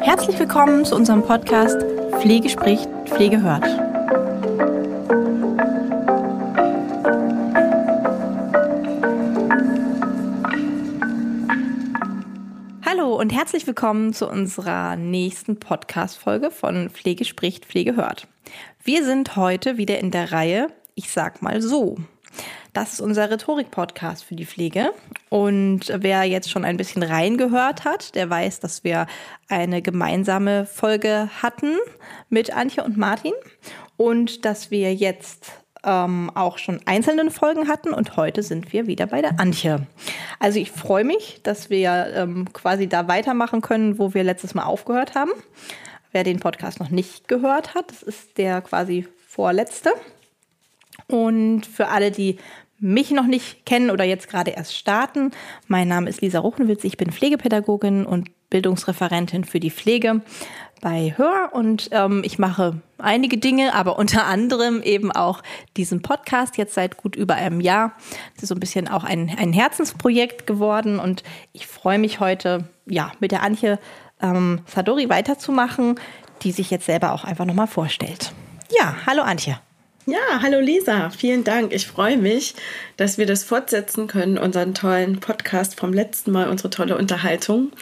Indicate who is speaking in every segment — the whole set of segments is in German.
Speaker 1: Herzlich willkommen zu unserem Podcast Pflege spricht, Pflege hört. Hallo und herzlich willkommen zu unserer nächsten Podcast-Folge von Pflege spricht, Pflege hört. Wir sind heute wieder in der Reihe Ich sag mal so. Das ist unser Rhetorik-Podcast für die Pflege. Und wer jetzt schon ein bisschen reingehört hat, der weiß, dass wir eine gemeinsame Folge hatten mit Antje und Martin und dass wir jetzt ähm, auch schon einzelne Folgen hatten und heute sind wir wieder bei der Antje. Also ich freue mich, dass wir ähm, quasi da weitermachen können, wo wir letztes Mal aufgehört haben. Wer den Podcast noch nicht gehört hat, das ist der quasi vorletzte. Und für alle, die mich noch nicht kennen oder jetzt gerade erst starten, mein Name ist Lisa Ruchenwitz, ich bin Pflegepädagogin und Bildungsreferentin für die Pflege bei Hör und ähm, ich mache einige Dinge, aber unter anderem eben auch diesen Podcast jetzt seit gut über einem Jahr. Das ist so ein bisschen auch ein, ein Herzensprojekt geworden und ich freue mich heute, ja, mit der Antje ähm, Sadori weiterzumachen, die sich jetzt selber auch einfach nochmal vorstellt. Ja, hallo Antje.
Speaker 2: Ja, hallo Lisa, vielen Dank. Ich freue mich, dass wir das fortsetzen können, unseren tollen Podcast vom letzten Mal, unsere tolle Unterhaltung.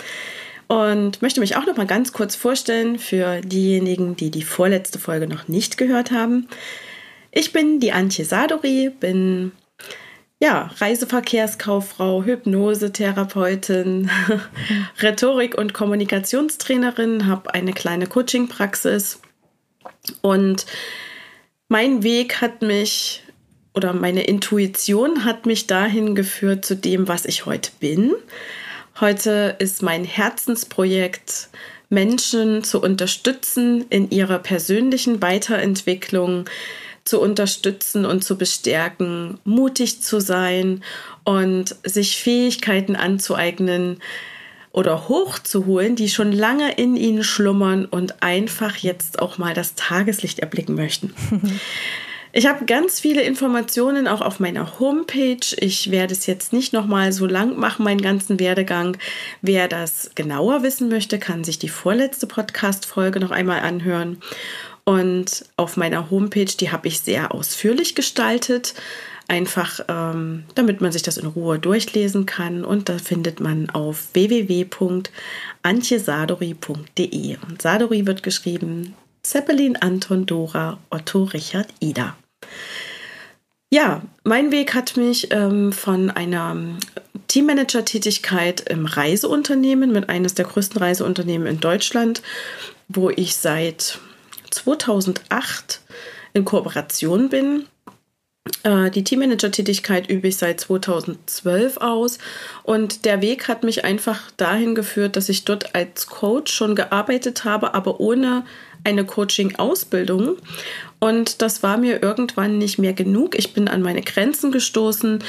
Speaker 2: Und möchte mich auch noch mal ganz kurz vorstellen für diejenigen, die die vorletzte Folge noch nicht gehört haben. Ich bin die Antje Sadori, bin ja, Reiseverkehrskauffrau, Hypnosetherapeutin, Rhetorik- und Kommunikationstrainerin, habe eine kleine Coachingpraxis und mein Weg hat mich oder meine Intuition hat mich dahin geführt zu dem, was ich heute bin. Heute ist mein Herzensprojekt, Menschen zu unterstützen in ihrer persönlichen Weiterentwicklung, zu unterstützen und zu bestärken, mutig zu sein und sich Fähigkeiten anzueignen, oder hochzuholen, die schon lange in ihnen schlummern und einfach jetzt auch mal das Tageslicht erblicken möchten. Ich habe ganz viele Informationen auch auf meiner Homepage. Ich werde es jetzt nicht noch mal so lang machen, meinen ganzen Werdegang. Wer das genauer wissen möchte, kann sich die vorletzte Podcast-Folge noch einmal anhören. Und auf meiner Homepage, die habe ich sehr ausführlich gestaltet einfach ähm, damit man sich das in Ruhe durchlesen kann. Und da findet man auf www.antjesadori.de. Und Sadori wird geschrieben Zeppelin, Anton, Dora, Otto, Richard, Ida. Ja, mein Weg hat mich ähm, von einer Teammanager-Tätigkeit im Reiseunternehmen mit eines der größten Reiseunternehmen in Deutschland, wo ich seit 2008 in Kooperation bin die Teammanager-Tätigkeit übe ich seit 2012 aus und der Weg hat mich einfach dahin geführt, dass ich dort als Coach schon gearbeitet habe, aber ohne eine Coaching-Ausbildung. Und das war mir irgendwann nicht mehr genug. Ich bin an meine Grenzen gestoßen,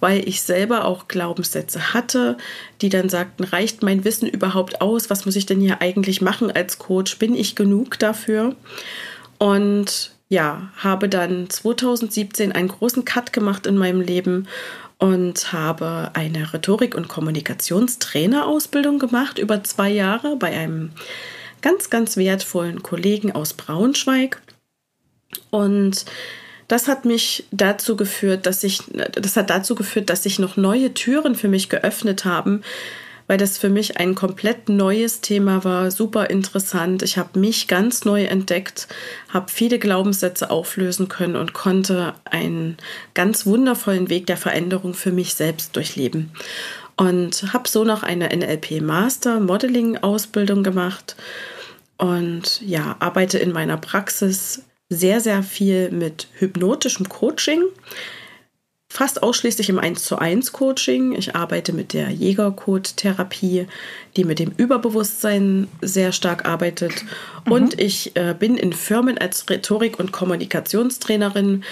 Speaker 2: weil ich selber auch Glaubenssätze hatte, die dann sagten, reicht mein Wissen überhaupt aus? Was muss ich denn hier eigentlich machen als Coach? Bin ich genug dafür? Und ja, habe dann 2017 einen großen Cut gemacht in meinem Leben und habe eine Rhetorik- und Kommunikationstrainerausbildung gemacht über zwei Jahre bei einem ganz, ganz wertvollen Kollegen aus Braunschweig. Und das hat mich dazu geführt, dass ich, das hat dazu geführt, dass sich noch neue Türen für mich geöffnet haben, weil das für mich ein komplett neues Thema war, super interessant. Ich habe mich ganz neu entdeckt, habe viele Glaubenssätze auflösen können und konnte einen ganz wundervollen Weg der Veränderung für mich selbst durchleben. Und habe so noch eine NLP Master Modeling Ausbildung gemacht und ja, arbeite in meiner Praxis sehr, sehr viel mit hypnotischem Coaching fast ausschließlich im 1 zu 1 Coaching. Ich arbeite mit der Jägercode-Therapie, die mit dem Überbewusstsein sehr stark arbeitet. Mhm. Und ich äh, bin in Firmen als Rhetorik- und Kommunikationstrainerin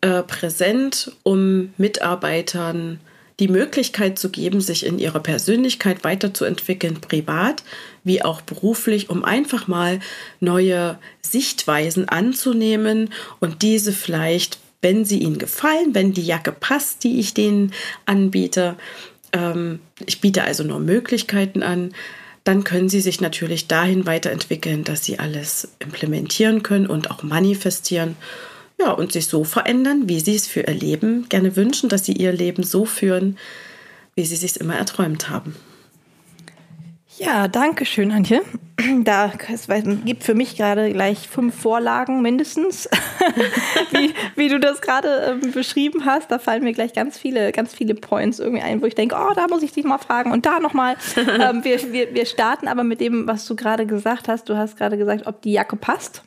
Speaker 2: äh, präsent, um Mitarbeitern die Möglichkeit zu geben, sich in ihrer Persönlichkeit weiterzuentwickeln, privat wie auch beruflich, um einfach mal neue Sichtweisen anzunehmen und diese vielleicht wenn sie ihnen gefallen, wenn die Jacke passt, die ich denen anbiete. Ähm, ich biete also nur Möglichkeiten an. Dann können sie sich natürlich dahin weiterentwickeln, dass sie alles implementieren können und auch manifestieren. Ja, und sich so verändern, wie sie es für ihr Leben gerne wünschen, dass sie ihr Leben so führen, wie sie es sich immer erträumt haben.
Speaker 1: Ja, danke schön, Antje. Da es gibt für mich gerade gleich fünf Vorlagen mindestens, wie, wie du das gerade ähm, beschrieben hast. Da fallen mir gleich ganz viele, ganz viele Points irgendwie ein, wo ich denke, oh, da muss ich dich mal fragen und da nochmal. ähm, wir, wir, wir starten aber mit dem, was du gerade gesagt hast. Du hast gerade gesagt, ob die Jacke passt.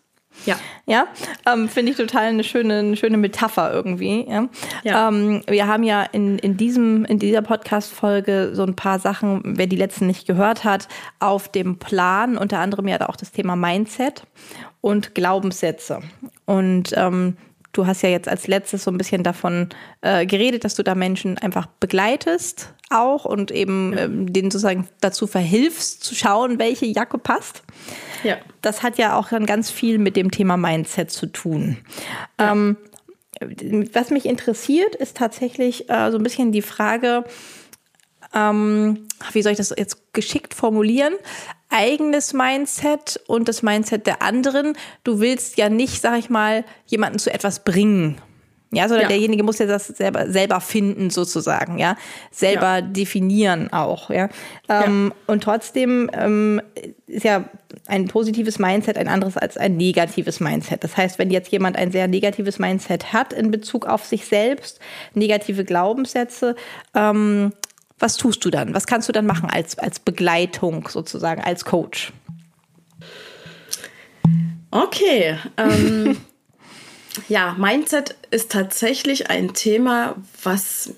Speaker 2: Ja.
Speaker 1: Ja, ähm, finde ich total eine schöne, eine schöne Metapher irgendwie. Ja. ja. Ähm, wir haben ja in, in, diesem, in dieser Podcast-Folge so ein paar Sachen, wer die letzten nicht gehört hat, auf dem Plan, unter anderem ja auch das Thema Mindset und Glaubenssätze. Und ähm, du hast ja jetzt als letztes so ein bisschen davon äh, geredet, dass du da Menschen einfach begleitest auch und eben ja. ähm, denen sozusagen dazu verhilfst, zu schauen, welche Jacke passt. Ja. Das hat ja auch dann ganz viel mit dem Thema Mindset zu tun. Ja. Ähm, was mich interessiert, ist tatsächlich äh, so ein bisschen die Frage, ähm, wie soll ich das jetzt geschickt formulieren? Eigenes Mindset und das Mindset der anderen. Du willst ja nicht, sag ich mal, jemanden zu etwas bringen. Ja, sondern ja. derjenige muss ja das selber, selber finden, sozusagen, ja. Selber ja. definieren auch, ja. Ähm, ja. Und trotzdem ähm, ist ja ein positives Mindset ein anderes als ein negatives Mindset. Das heißt, wenn jetzt jemand ein sehr negatives Mindset hat in Bezug auf sich selbst, negative Glaubenssätze, ähm, was tust du dann? Was kannst du dann machen als, als Begleitung sozusagen, als Coach?
Speaker 2: Okay. Ähm, ja, Mindset ist tatsächlich ein Thema, was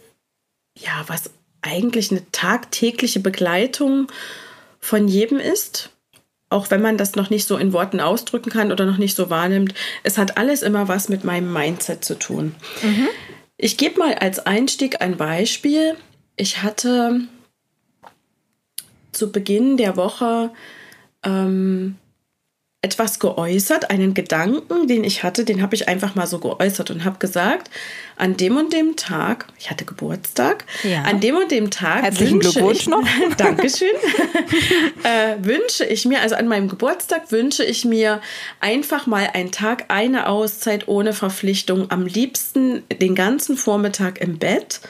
Speaker 2: ja, was eigentlich eine tagtägliche Begleitung von jedem ist. Auch wenn man das noch nicht so in Worten ausdrücken kann oder noch nicht so wahrnimmt. Es hat alles immer was mit meinem Mindset zu tun. Mhm. Ich gebe mal als Einstieg ein Beispiel. Ich hatte zu Beginn der Woche ähm, etwas geäußert, einen Gedanken, den ich hatte, den habe ich einfach mal so geäußert und habe gesagt, an dem und dem Tag, ich hatte Geburtstag, ja. an dem und dem Tag
Speaker 1: Herzlichen wünsche Glückwunsch ich, noch.
Speaker 2: Dankeschön, äh, wünsche ich mir, also an meinem Geburtstag wünsche ich mir einfach mal einen Tag, eine Auszeit ohne Verpflichtung, am liebsten den ganzen Vormittag im Bett,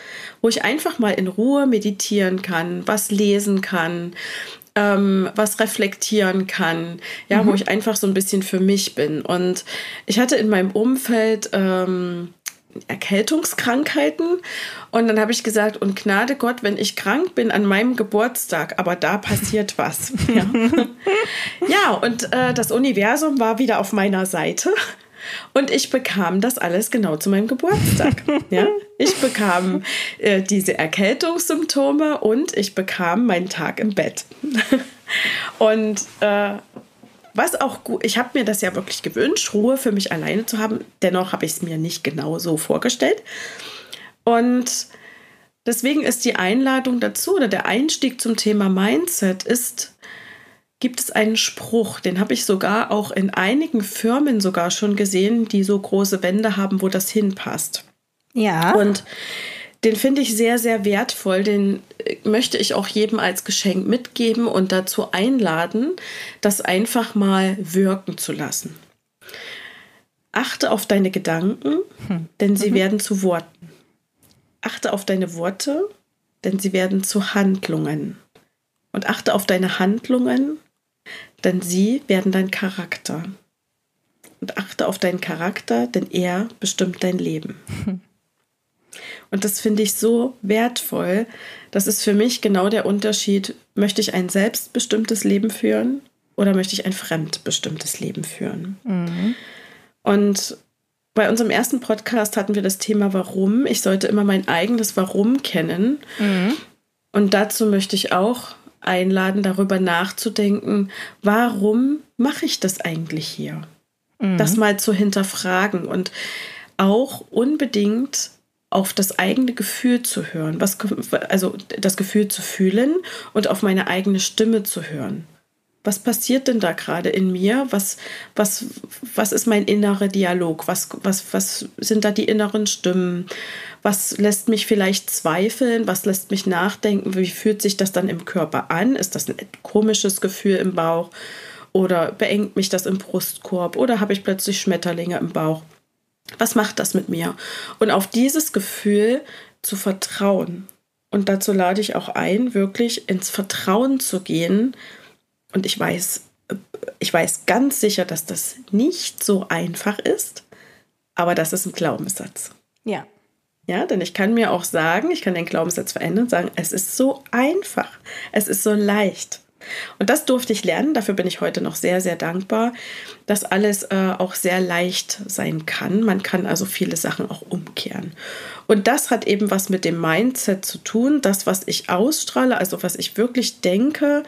Speaker 2: wo ich einfach mal in Ruhe meditieren kann, was lesen kann, ähm, was reflektieren kann, ja, mhm. wo ich einfach so ein bisschen für mich bin. Und ich hatte in meinem Umfeld ähm, Erkältungskrankheiten. Und dann habe ich gesagt, und Gnade Gott, wenn ich krank bin an meinem Geburtstag, aber da passiert was. Ja, ja und äh, das Universum war wieder auf meiner Seite. Und ich bekam das alles genau zu meinem Geburtstag. ja? Ich bekam äh, diese Erkältungssymptome und ich bekam meinen Tag im Bett. und äh, was auch gut, ich habe mir das ja wirklich gewünscht, Ruhe für mich alleine zu haben. Dennoch habe ich es mir nicht genau so vorgestellt. Und deswegen ist die Einladung dazu oder der Einstieg zum Thema Mindset ist, gibt es einen Spruch, den habe ich sogar auch in einigen Firmen sogar schon gesehen, die so große Wände haben, wo das hinpasst.
Speaker 1: Ja.
Speaker 2: Und den finde ich sehr, sehr wertvoll. Den äh, möchte ich auch jedem als Geschenk mitgeben und dazu einladen, das einfach mal wirken zu lassen. Achte auf deine Gedanken, hm. denn sie mhm. werden zu Worten. Achte auf deine Worte, denn sie werden zu Handlungen. Und achte auf deine Handlungen, denn sie werden dein Charakter. Und achte auf deinen Charakter, denn er bestimmt dein Leben. Und das finde ich so wertvoll. Das ist für mich genau der Unterschied. Möchte ich ein selbstbestimmtes Leben führen oder möchte ich ein fremdbestimmtes Leben führen? Mhm. Und bei unserem ersten Podcast hatten wir das Thema Warum. Ich sollte immer mein eigenes Warum kennen. Mhm. Und dazu möchte ich auch einladen, darüber nachzudenken, warum mache ich das eigentlich hier? Mhm. Das mal zu hinterfragen und auch unbedingt auf das eigene Gefühl zu hören, was, also das Gefühl zu fühlen und auf meine eigene Stimme zu hören. Was passiert denn da gerade in mir? Was, was, was ist mein innerer Dialog? Was, was, was sind da die inneren Stimmen? Was lässt mich vielleicht zweifeln? Was lässt mich nachdenken? Wie fühlt sich das dann im Körper an? Ist das ein komisches Gefühl im Bauch? Oder beengt mich das im Brustkorb? Oder habe ich plötzlich Schmetterlinge im Bauch? Was macht das mit mir? Und auf dieses Gefühl zu vertrauen. Und dazu lade ich auch ein, wirklich ins Vertrauen zu gehen, und ich weiß, ich weiß ganz sicher, dass das nicht so einfach ist, aber das ist ein Glaubenssatz.
Speaker 1: Ja.
Speaker 2: Ja, denn ich kann mir auch sagen, ich kann den Glaubenssatz verändern und sagen, es ist so einfach, es ist so leicht. Und das durfte ich lernen, dafür bin ich heute noch sehr, sehr dankbar, dass alles äh, auch sehr leicht sein kann. Man kann also viele Sachen auch umkehren. Und das hat eben was mit dem Mindset zu tun, das, was ich ausstrahle, also was ich wirklich denke,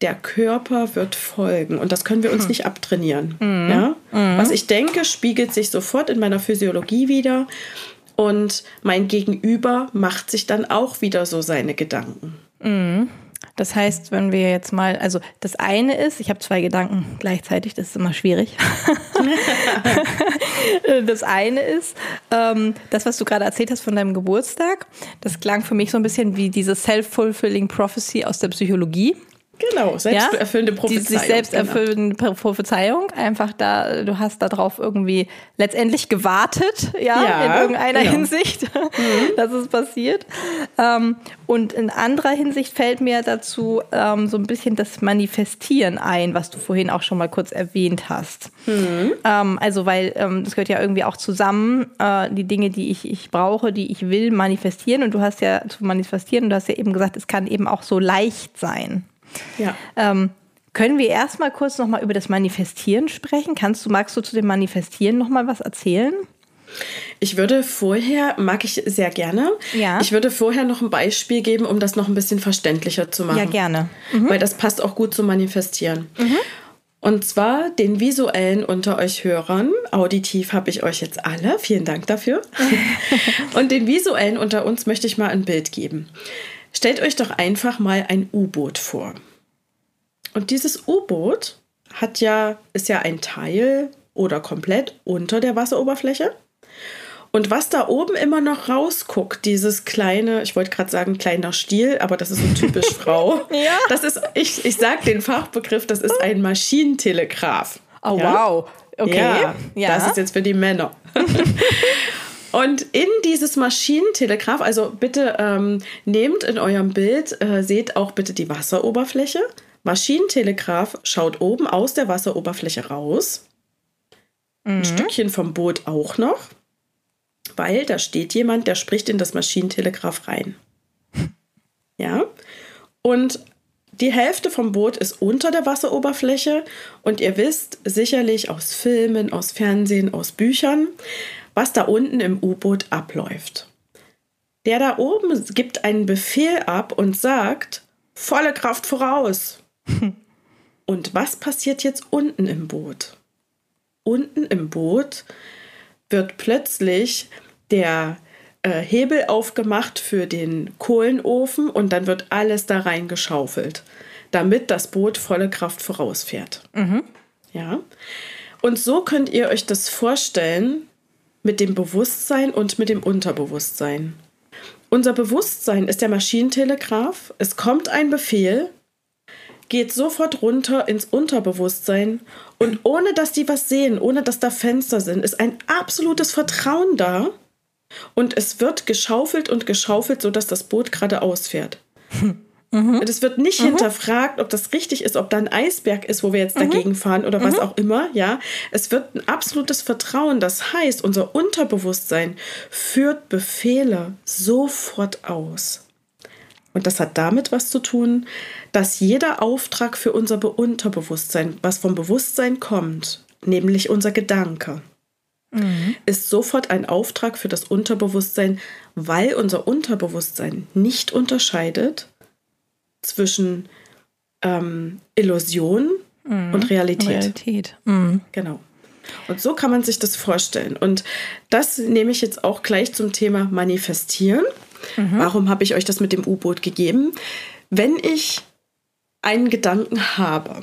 Speaker 2: der Körper wird folgen. Und das können wir uns hm. nicht abtrainieren. Mhm. Ja? Mhm. Was ich denke, spiegelt sich sofort in meiner Physiologie wieder. Und mein Gegenüber macht sich dann auch wieder so seine Gedanken.
Speaker 1: Mhm. Das heißt, wenn wir jetzt mal, also das eine ist, ich habe zwei Gedanken gleichzeitig, das ist immer schwierig. das eine ist, ähm, das, was du gerade erzählt hast von deinem Geburtstag, das klang für mich so ein bisschen wie diese Self-Fulfilling Prophecy aus der Psychologie.
Speaker 2: Genau, selbsterfüllende
Speaker 1: ja? Prophezeiung. Die sich selbsterfüllende genau. Prophezeiung. Einfach da, du hast darauf irgendwie letztendlich gewartet, ja, ja in irgendeiner genau. Hinsicht, mhm. dass es passiert. Ähm, und in anderer Hinsicht fällt mir dazu ähm, so ein bisschen das Manifestieren ein, was du vorhin auch schon mal kurz erwähnt hast. Mhm. Ähm, also, weil ähm, das gehört ja irgendwie auch zusammen, äh, die Dinge, die ich, ich brauche, die ich will, manifestieren. Und du hast ja zu manifestieren, und du hast ja eben gesagt, es kann eben auch so leicht sein.
Speaker 2: Ja.
Speaker 1: Ähm, können wir erstmal kurz nochmal über das Manifestieren sprechen? Kannst du, magst du zu dem Manifestieren nochmal was erzählen?
Speaker 2: Ich würde vorher, mag ich sehr gerne,
Speaker 1: ja.
Speaker 2: ich würde vorher noch ein Beispiel geben, um das noch ein bisschen verständlicher zu machen.
Speaker 1: Ja, gerne.
Speaker 2: Mhm. Weil das passt auch gut zum Manifestieren. Mhm. Und zwar den visuellen unter euch Hörern. Auditiv habe ich euch jetzt alle. Vielen Dank dafür. Und den visuellen unter uns möchte ich mal ein Bild geben. Stellt euch doch einfach mal ein U-Boot vor. Und dieses U-Boot hat ja, ist ja ein Teil oder komplett unter der Wasseroberfläche. Und was da oben immer noch rausguckt, dieses kleine, ich wollte gerade sagen kleiner Stiel, aber das ist so typisch Frau.
Speaker 1: ja.
Speaker 2: Das ist, ich, ich sage den Fachbegriff, das ist ein Maschinentelegraph.
Speaker 1: Oh ja? wow. Okay.
Speaker 2: Ja, ja, das ist jetzt für die Männer. Und in dieses Maschinentelegraph, also bitte ähm, nehmt in eurem Bild, äh, seht auch bitte die Wasseroberfläche. Maschinentelegraph schaut oben aus der Wasseroberfläche raus. Mhm. Ein Stückchen vom Boot auch noch, weil da steht jemand, der spricht in das Maschinentelegraph rein. Ja. Und die Hälfte vom Boot ist unter der Wasseroberfläche und ihr wisst sicherlich aus Filmen, aus Fernsehen, aus Büchern, was da unten im U-Boot abläuft. Der da oben gibt einen Befehl ab und sagt, volle Kraft voraus. und was passiert jetzt unten im Boot? Unten im Boot wird plötzlich der äh, Hebel aufgemacht für den Kohlenofen und dann wird alles da reingeschaufelt, damit das Boot volle Kraft vorausfährt. Mhm. Ja. Und so könnt ihr euch das vorstellen, mit dem Bewusstsein und mit dem Unterbewusstsein. Unser Bewusstsein ist der Maschinentelegraph. Es kommt ein Befehl, geht sofort runter ins Unterbewusstsein und ohne dass die was sehen, ohne dass da Fenster sind, ist ein absolutes Vertrauen da und es wird geschaufelt und geschaufelt, sodass das Boot geradeaus fährt. Mhm. Und es wird nicht mhm. hinterfragt, ob das richtig ist, ob da ein Eisberg ist, wo wir jetzt mhm. dagegen fahren oder was mhm. auch immer. Ja, es wird ein absolutes Vertrauen. Das heißt, unser Unterbewusstsein führt Befehle sofort aus. Und das hat damit was zu tun, dass jeder Auftrag für unser Unterbewusstsein, was vom Bewusstsein kommt, nämlich unser Gedanke, mhm. ist sofort ein Auftrag für das Unterbewusstsein, weil unser Unterbewusstsein nicht unterscheidet zwischen ähm, Illusion mhm. und Realität.
Speaker 1: Realität. Mhm.
Speaker 2: Genau. Und so kann man sich das vorstellen. Und das nehme ich jetzt auch gleich zum Thema Manifestieren. Mhm. Warum habe ich euch das mit dem U-Boot gegeben? Wenn ich einen Gedanken habe.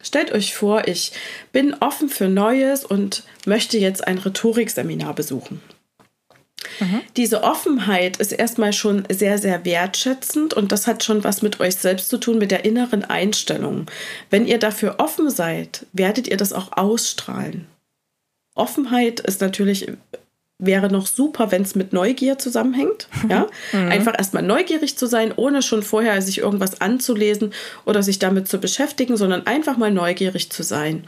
Speaker 2: Stellt euch vor, ich bin offen für Neues und möchte jetzt ein Rhetorikseminar besuchen. Mhm. Diese Offenheit ist erstmal schon sehr, sehr wertschätzend und das hat schon was mit euch selbst zu tun, mit der inneren Einstellung. Wenn ihr dafür offen seid, werdet ihr das auch ausstrahlen. Offenheit ist natürlich wäre noch super, wenn es mit Neugier zusammenhängt. Ja? Mhm. Einfach erstmal neugierig zu sein, ohne schon vorher sich irgendwas anzulesen oder sich damit zu beschäftigen, sondern einfach mal neugierig zu sein.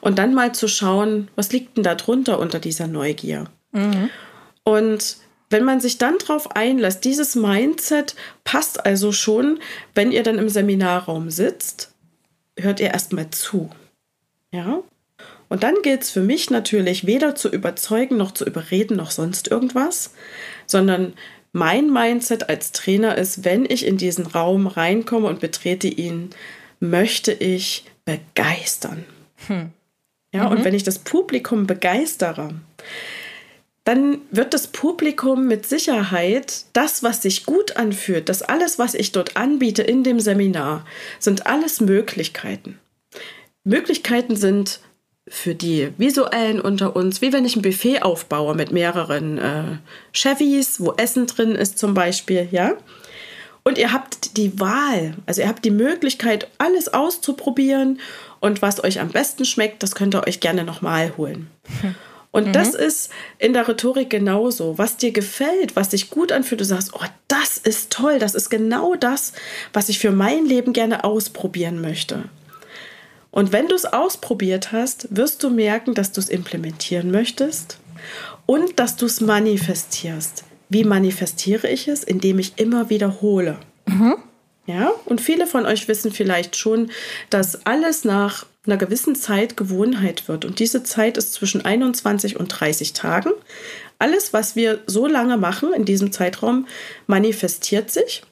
Speaker 2: Und dann mal zu schauen, was liegt denn da drunter unter dieser Neugier. Mhm. Und wenn man sich dann darauf einlässt, dieses Mindset passt also schon, wenn ihr dann im Seminarraum sitzt, hört ihr erstmal zu. Ja? Und dann gilt es für mich natürlich weder zu überzeugen noch zu überreden noch sonst irgendwas, sondern mein Mindset als Trainer ist, wenn ich in diesen Raum reinkomme und betrete ihn, möchte ich begeistern. Hm. Ja, mhm. und wenn ich das Publikum begeistere, dann wird das Publikum mit Sicherheit das, was sich gut anfühlt, das alles, was ich dort anbiete in dem Seminar, sind alles Möglichkeiten. Möglichkeiten sind für die Visuellen unter uns, wie wenn ich ein Buffet aufbaue mit mehreren äh, Chevys, wo Essen drin ist zum Beispiel, ja. Und ihr habt die Wahl, also ihr habt die Möglichkeit, alles auszuprobieren und was euch am besten schmeckt, das könnt ihr euch gerne nochmal holen. Hm. Und mhm. das ist in der Rhetorik genauso. Was dir gefällt, was sich gut anfühlt, du sagst, oh, das ist toll, das ist genau das, was ich für mein Leben gerne ausprobieren möchte. Und wenn du es ausprobiert hast, wirst du merken, dass du es implementieren möchtest und dass du es manifestierst. Wie manifestiere ich es? Indem ich immer wiederhole. Mhm. Ja, und viele von euch wissen vielleicht schon, dass alles nach einer gewissen Zeit Gewohnheit wird. Und diese Zeit ist zwischen 21 und 30 Tagen. Alles, was wir so lange machen in diesem Zeitraum, manifestiert sich,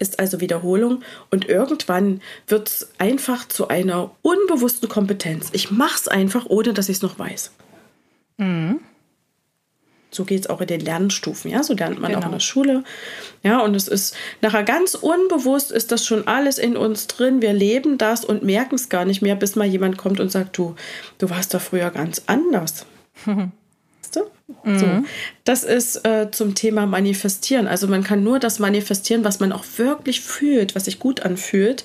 Speaker 2: ist also Wiederholung. Und irgendwann wird es einfach zu einer unbewussten Kompetenz. Ich mache es einfach, ohne dass ich es noch weiß. Mhm. So geht es auch in den Lernstufen, ja. So lernt man genau. auch in der Schule. Ja, und es ist nachher ganz unbewusst, ist das schon alles in uns drin. Wir leben das und merken es gar nicht mehr, bis mal jemand kommt und sagt, du, du warst da früher ganz anders. weißt du? Mhm. So. Das ist äh, zum Thema Manifestieren. Also man kann nur das manifestieren, was man auch wirklich fühlt, was sich gut anfühlt.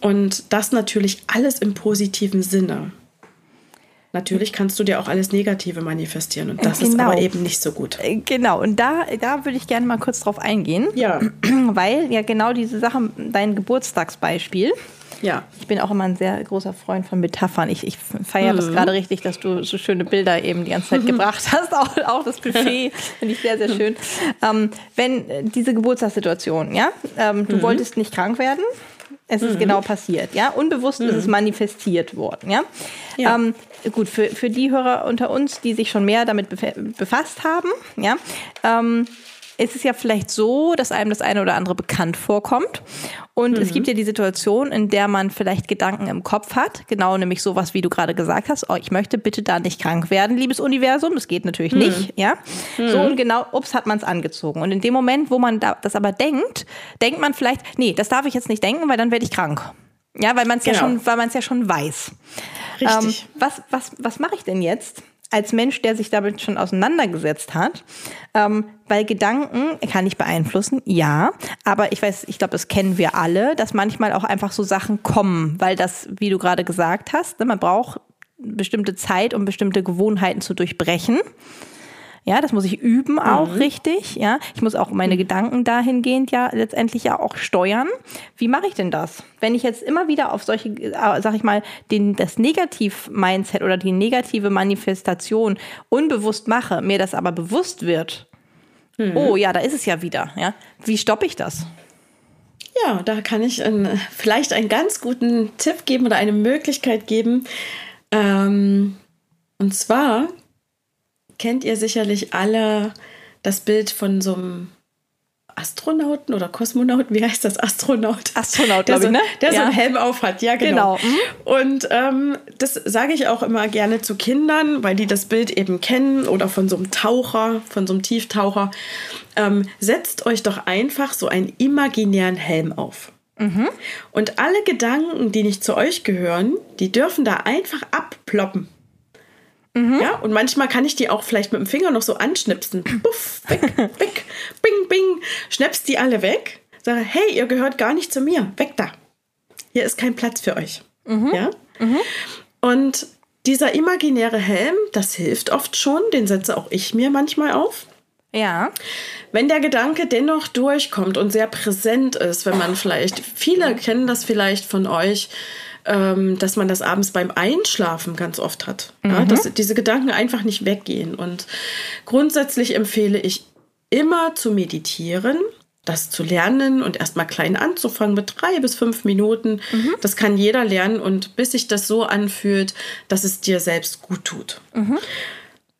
Speaker 2: Und das natürlich alles im positiven Sinne. Natürlich kannst du dir auch alles Negative manifestieren und das genau. ist aber eben nicht so gut.
Speaker 1: Äh, genau, und da, da würde ich gerne mal kurz drauf eingehen.
Speaker 2: Ja.
Speaker 1: Weil ja genau diese Sache, dein Geburtstagsbeispiel,
Speaker 2: ja.
Speaker 1: Ich bin auch immer ein sehr großer Freund von Metaphern. Ich, ich feiere mhm. das gerade richtig, dass du so schöne Bilder eben die ganze Zeit mhm. gebracht hast. Auch, auch das Buffet finde ich sehr, sehr schön. Ähm, wenn äh, diese Geburtstagssituation, ja, ähm, du mhm. wolltest nicht krank werden, es ist mhm. genau passiert, ja. Unbewusst mhm. ist es mhm. manifestiert worden, ja. ja. Ähm, gut, für, für die Hörer unter uns, die sich schon mehr damit befasst haben, ja, ähm, ist es ja vielleicht so, dass einem das eine oder andere bekannt vorkommt. Und mhm. es gibt ja die Situation, in der man vielleicht Gedanken im Kopf hat, genau nämlich sowas, wie du gerade gesagt hast, oh, ich möchte bitte da nicht krank werden, liebes Universum, das geht natürlich mhm. nicht, ja. Mhm. So und genau, ups, hat man es angezogen. Und in dem Moment, wo man da, das aber denkt, denkt man vielleicht, nee, das darf ich jetzt nicht denken, weil dann werde ich krank. Ja, weil man es genau. ja schon, weil man es ja schon weiß.
Speaker 2: Richtig.
Speaker 1: Ähm, was was, was mache ich denn jetzt? Als Mensch, der sich damit schon auseinandergesetzt hat, ähm, weil Gedanken kann ich beeinflussen, ja, aber ich weiß, ich glaube, das kennen wir alle, dass manchmal auch einfach so Sachen kommen, weil das, wie du gerade gesagt hast, ne, man braucht bestimmte Zeit, um bestimmte Gewohnheiten zu durchbrechen. Ja, das muss ich üben auch mhm. richtig. Ja, ich muss auch meine mhm. Gedanken dahingehend ja letztendlich ja auch steuern. Wie mache ich denn das? Wenn ich jetzt immer wieder auf solche, äh, sag ich mal, den, das Negativ-Mindset oder die negative Manifestation unbewusst mache, mir das aber bewusst wird, mhm. oh ja, da ist es ja wieder. Ja, wie stoppe ich das?
Speaker 2: Ja, da kann ich ein, vielleicht einen ganz guten Tipp geben oder eine Möglichkeit geben. Ähm, und zwar kennt ihr sicherlich alle das Bild von so einem Astronauten oder Kosmonauten, wie heißt das? Astronaut.
Speaker 1: Astronaut,
Speaker 2: der,
Speaker 1: so,
Speaker 2: ich, ne? der ja. so einen Helm auf hat, ja, genau.
Speaker 1: genau. Mhm.
Speaker 2: Und ähm, das sage ich auch immer gerne zu Kindern, weil die das Bild eben kennen oder von so einem Taucher, von so einem Tieftaucher. Ähm, setzt euch doch einfach so einen imaginären Helm auf. Und alle Gedanken, die nicht zu euch gehören, die dürfen da einfach abploppen. Ja, und manchmal kann ich die auch vielleicht mit dem Finger noch so anschnipsen. Puff, weg, weg, bing, bing. Schnappst die alle weg. Sage, hey, ihr gehört gar nicht zu mir. Weg da. Hier ist kein Platz für euch. Ja? Und dieser imaginäre Helm, das hilft oft schon. Den setze auch ich mir manchmal auf.
Speaker 1: Ja.
Speaker 2: Wenn der Gedanke dennoch durchkommt und sehr präsent ist, wenn man vielleicht, viele kennen das vielleicht von euch, ähm, dass man das abends beim Einschlafen ganz oft hat. Ja, dass diese Gedanken einfach nicht weggehen. Und grundsätzlich empfehle ich immer zu meditieren, das zu lernen und erstmal klein anzufangen mit drei bis fünf Minuten. Das kann jeder lernen und bis sich das so anfühlt, dass es dir selbst gut tut.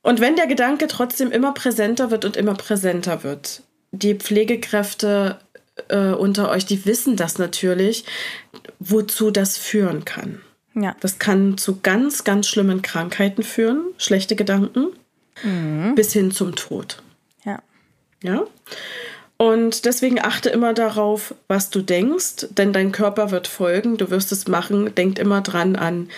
Speaker 2: Und wenn der Gedanke trotzdem immer präsenter wird und immer präsenter wird, die Pflegekräfte äh, unter euch, die wissen das natürlich, wozu das führen kann.
Speaker 1: Ja.
Speaker 2: Das kann zu ganz, ganz schlimmen Krankheiten führen, schlechte Gedanken, bis hin zum Tod.
Speaker 1: Ja.
Speaker 2: Ja? Und deswegen achte immer darauf, was du denkst, denn dein Körper wird folgen, du wirst es machen. Denkt immer dran an,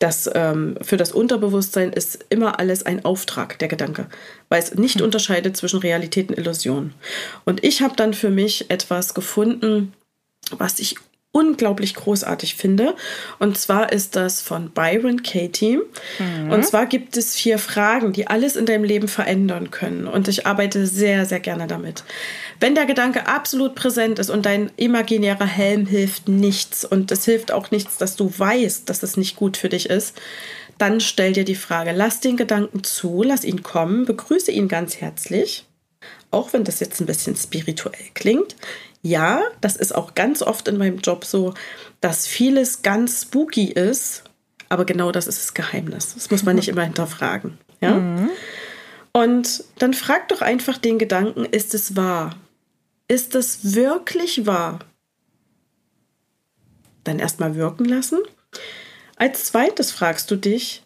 Speaker 2: dass ähm, für das Unterbewusstsein ist immer alles ein Auftrag, der Gedanke, weil es nicht unterscheidet zwischen Realität und Illusion. Und ich habe dann für mich etwas gefunden, was ich unglaublich großartig finde. Und zwar ist das von Byron Katie. Und zwar gibt es vier Fragen, die alles in deinem Leben verändern können. Und ich arbeite sehr, sehr gerne damit. Wenn der Gedanke absolut präsent ist und dein imaginärer Helm hilft nichts und es hilft auch nichts, dass du weißt, dass es nicht gut für dich ist, dann stell dir die Frage, lass den Gedanken zu, lass ihn kommen, begrüße ihn ganz herzlich auch wenn das jetzt ein bisschen spirituell klingt. Ja, das ist auch ganz oft in meinem Job so, dass vieles ganz spooky ist, aber genau das ist das Geheimnis. Das muss man nicht immer hinterfragen. Ja? Und dann frag doch einfach den Gedanken, ist es wahr? Ist es wirklich wahr? Dann erstmal wirken lassen. Als zweites fragst du dich,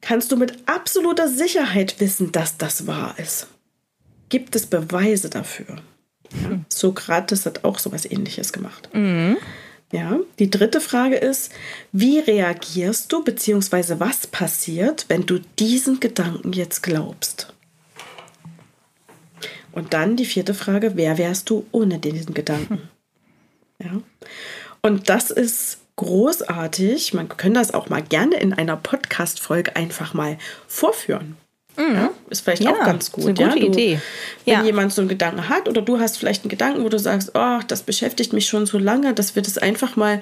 Speaker 2: kannst du mit absoluter Sicherheit wissen, dass das wahr ist? Gibt es Beweise dafür? Sokrates hat auch sowas ähnliches gemacht. Ja, die dritte Frage ist, wie reagierst du, beziehungsweise was passiert, wenn du diesen Gedanken jetzt glaubst? Und dann die vierte Frage, wer wärst du ohne diesen Gedanken? Ja. Und das ist großartig. Man kann das auch mal gerne in einer Podcast-Folge einfach mal vorführen. Ja, ist vielleicht
Speaker 1: Ja,
Speaker 2: auch ganz
Speaker 1: ist
Speaker 2: gut.
Speaker 1: eine
Speaker 2: ja?
Speaker 1: gute
Speaker 2: du,
Speaker 1: Idee.
Speaker 2: Wenn
Speaker 1: Ja.
Speaker 2: jemand so einen Gedanken hat oder du hast vielleicht einen Gedanken, wo du sagst, oh, das beschäftigt mich schon so lange, dass wir das einfach mal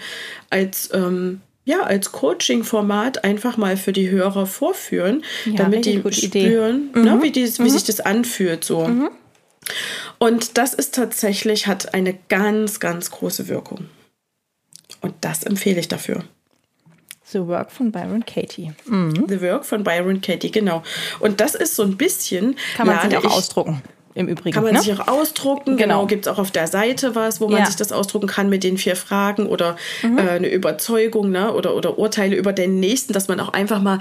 Speaker 2: als ähm, ja, als Coaching-Format einfach mal für die Hörer vorführen,
Speaker 1: Ja,
Speaker 2: damit die spüren, ne, wie, die, wie sich das anfühlt. So. Und das ist tatsächlich, hat eine ganz, ganz große Wirkung. Und das empfehle ich dafür.
Speaker 1: The Work von Byron Katie.
Speaker 2: The Work von Byron Katie, genau. Und das ist so ein bisschen.
Speaker 1: Kann man sich auch
Speaker 2: ich-
Speaker 1: ausdrucken. Im Übrigen.
Speaker 2: Kann man
Speaker 1: ne?
Speaker 2: sich auch ausdrucken.
Speaker 1: Genau.
Speaker 2: Genau, gibt es auch auf der Seite was, wo man
Speaker 1: Ja. Mhm.
Speaker 2: sich das ausdrucken kann mit den vier Fragen oder äh, eine Überzeugung ne? oder, oder Urteile über den Nächsten, dass man auch einfach mal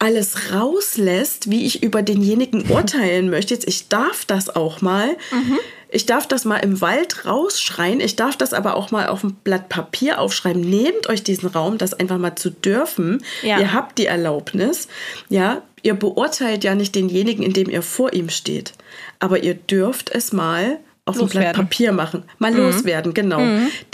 Speaker 2: alles rauslässt, wie ich über denjenigen urteilen möchte. Jetzt, ich darf das auch mal.
Speaker 1: Mhm.
Speaker 2: Ich darf das mal im Wald rausschreien. Ich darf das aber auch mal auf ein Blatt Papier aufschreiben. Nehmt euch diesen Raum, das einfach mal zu dürfen.
Speaker 1: Ja.
Speaker 2: Ihr habt die Erlaubnis. Ja, ihr beurteilt ja nicht denjenigen, indem ihr vor ihm steht. Aber ihr dürft es mal auf ein Blatt. Papier machen. Mal loswerden, genau.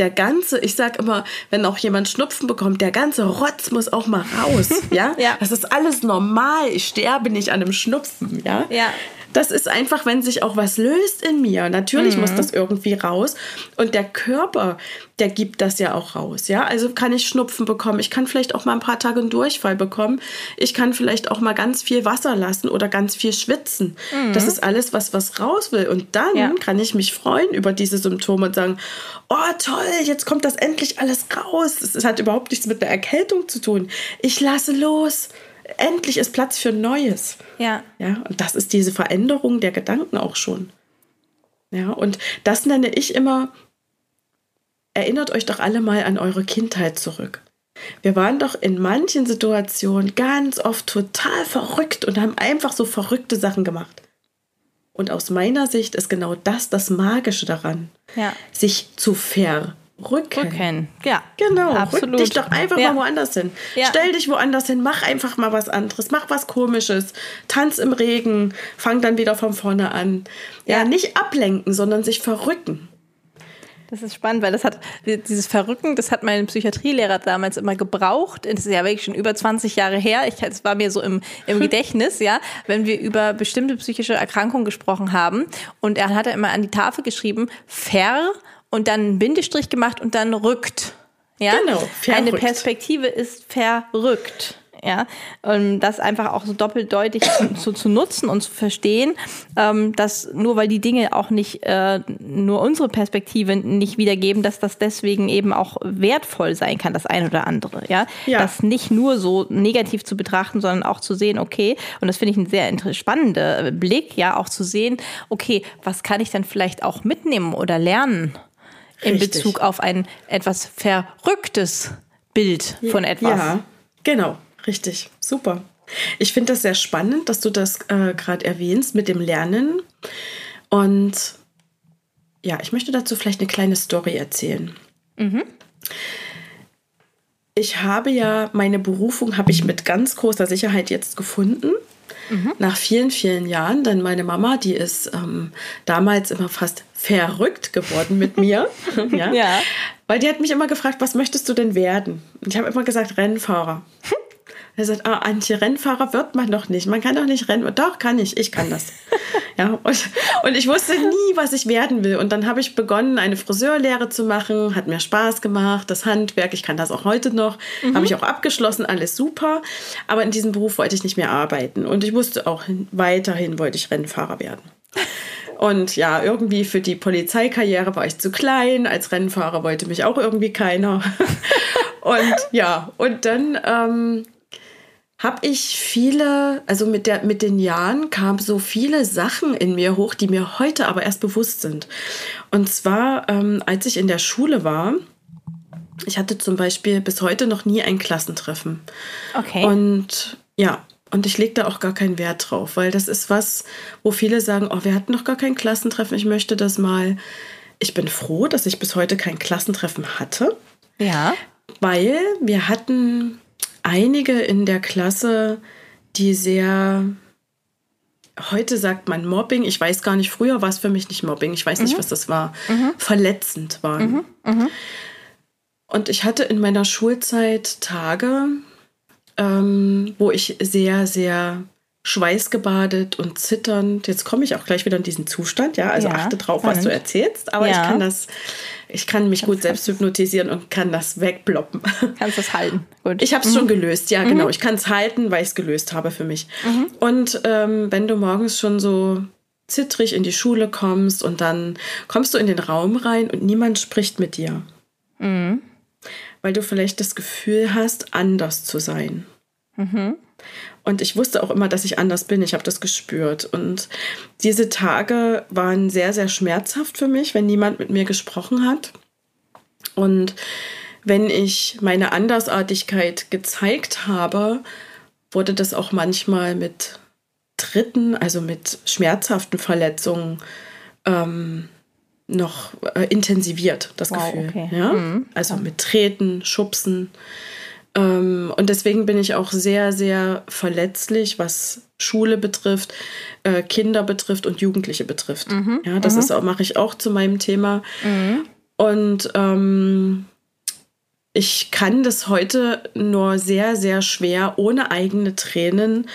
Speaker 2: Der ganze, ich sag immer, wenn auch jemand Schnupfen bekommt, der ganze Rotz muss auch mal raus. Ja?
Speaker 1: Ja.
Speaker 2: Das ist alles normal. Ich sterbe nicht an einem Schnupfen. Ja.
Speaker 1: Ja.
Speaker 2: Das ist einfach, wenn sich auch was löst in mir. Natürlich muss das irgendwie raus. Und der Körper, der gibt das ja auch raus. Ja, also kann ich Schnupfen bekommen. Ich kann vielleicht auch mal ein paar Tage einen Durchfall bekommen. Ich kann vielleicht auch mal ganz viel Wasser lassen oder ganz viel schwitzen. Das ist alles, was was raus will. Und dann
Speaker 1: Ja.
Speaker 2: kann ich mich freuen über diese Symptome und sagen, oh toll, jetzt kommt das endlich alles raus. Es hat überhaupt nichts mit der Erkältung zu tun. Ich lasse los. Endlich ist Platz für Neues.
Speaker 1: Ja.
Speaker 2: Ja, und das ist diese Veränderung der Gedanken auch schon. Ja, und das nenne ich immer, erinnert euch doch alle mal an eure Kindheit zurück. Wir waren doch in manchen Situationen ganz oft total verrückt und haben einfach so verrückte Sachen gemacht. Und aus meiner Sicht ist genau das das Magische daran,
Speaker 1: Ja.
Speaker 2: sich zu rücken.
Speaker 1: Rücken, ja.
Speaker 2: Genau,
Speaker 1: absolut.
Speaker 2: rück dich doch einfach
Speaker 1: ja.
Speaker 2: mal woanders hin.
Speaker 1: Ja.
Speaker 2: Stell dich woanders hin, mach einfach mal was anderes, mach was komisches, tanz im Regen, fang dann wieder von vorne an. Ja,
Speaker 1: Ja.
Speaker 2: nicht ablenken, sondern sich verrücken.
Speaker 1: Das ist spannend, weil das hat, dieses Verrücken, das hat mein Psychiatrielehrer damals immer gebraucht. Das ist ja wirklich schon über 20 Jahre her. Ich, es war mir so im, im Gedächtnis, ja, wenn wir über bestimmte psychische Erkrankungen gesprochen haben. Und er hat immer an die Tafel geschrieben, ver und dann einen Bindestrich gemacht und dann rückt. Ja?
Speaker 2: Genau,
Speaker 1: Eine
Speaker 2: verrückt.
Speaker 1: Perspektive ist verrückt. Ja, und das einfach auch so doppeldeutig zu, zu, nutzen und zu verstehen, ähm, dass nur weil die Dinge auch nicht äh, nur unsere Perspektive nicht wiedergeben, dass das deswegen eben auch wertvoll sein kann, das eine oder andere. Ja,
Speaker 2: Ja.
Speaker 1: das nicht nur so negativ zu betrachten, sondern auch zu sehen, okay, und das finde ich ein sehr spannender Blick, ja, auch zu sehen, okay, was kann ich dann vielleicht auch mitnehmen oder lernen in
Speaker 2: Richtig.
Speaker 1: Bezug auf ein etwas verrücktes Bild von etwas.
Speaker 2: Ja, genau, richtig. Super. Ich finde das sehr spannend, dass du das äh, gerade erwähnst mit dem Lernen. Und ja, ich möchte dazu vielleicht eine kleine Story erzählen. Ich habe ja meine Berufung habe ich mit ganz großer Sicherheit jetzt gefunden. Nach vielen, vielen Jahren, denn meine Mama, die ist ähm, damals immer fast verrückt geworden mit mir. ja?
Speaker 1: Ja.
Speaker 2: Weil die hat mich immer gefragt, was möchtest du denn werden? Und ich habe immer gesagt, Rennfahrer. Er sagt, ah, Antje, Rennfahrer wird man doch nicht. Man kann doch nicht rennen. Doch, kann ich. Ich kann das. ja, und, und ich wusste nie, was ich werden will. Und dann habe ich begonnen, eine Friseurlehre zu machen. Hat mir Spaß gemacht. Das Handwerk, ich kann das auch heute noch. Habe ich auch abgeschlossen, alles super. Aber in diesem Beruf wollte ich nicht mehr arbeiten. Und ich wusste auch, weiterhin wollte ich Rennfahrer werden. Und ja, irgendwie für die Polizeikarriere war ich zu klein. Als Rennfahrer wollte mich auch irgendwie keiner. und ja, und dann ähm, habe ich viele, also mit, der, mit den Jahren kamen so viele Sachen in mir hoch, die mir heute aber erst bewusst sind. Und zwar, ähm, als ich in der Schule war, ich hatte zum Beispiel bis heute noch nie ein Klassentreffen.
Speaker 1: Okay.
Speaker 2: Und ja, und ich lege da auch gar keinen Wert drauf, weil das ist was, wo viele sagen, oh, wir hatten noch gar kein Klassentreffen, ich möchte das mal. Ich bin froh, dass ich bis heute kein Klassentreffen hatte,
Speaker 1: ja.
Speaker 2: weil wir hatten einige in der Klasse, die sehr, heute sagt man Mobbing, ich weiß gar nicht, früher war es für mich nicht Mobbing, ich weiß nicht, was das war, verletzend waren. Und ich hatte in meiner Schulzeit Tage, ähm, wo ich sehr, sehr schweißgebadet und zitternd, jetzt komme ich auch gleich wieder in diesen Zustand, ja, also
Speaker 1: Ja,
Speaker 2: achte drauf, was du erzählst, aber
Speaker 1: Ja.
Speaker 2: ich kann das, ich kann mich gut selbst hypnotisieren und kann das wegploppen.
Speaker 1: Kannst das halten. Gut.
Speaker 2: Ich habe es schon gelöst, ja, genau. Ich kann es halten, weil ich es gelöst habe für mich. Und ähm, wenn du morgens schon so zittrig in die Schule kommst und dann kommst du in den Raum rein und niemand spricht mit dir, weil du vielleicht das Gefühl hast, anders zu sein. Und ich wusste auch immer, dass ich anders bin. Ich habe das gespürt. Und diese Tage waren sehr, sehr schmerzhaft für mich, wenn niemand mit mir gesprochen hat. Und wenn ich meine Andersartigkeit gezeigt habe, wurde das auch manchmal mit Tritten, also mit schmerzhaften Verletzungen, ähm, noch äh, intensiviert, das
Speaker 1: Wow,
Speaker 2: Gefühl.
Speaker 1: okay.
Speaker 2: Ja? Also mit Treten, Schubsen. Ähm, und deswegen bin ich auch sehr, sehr verletzlich, was Schule betrifft, äh, Kinder betrifft und Jugendliche betrifft. Ja, das ist auch, mache ich auch zu meinem Thema. Und ähm, ich kann das heute nur sehr, sehr schwer ohne eigene Tränen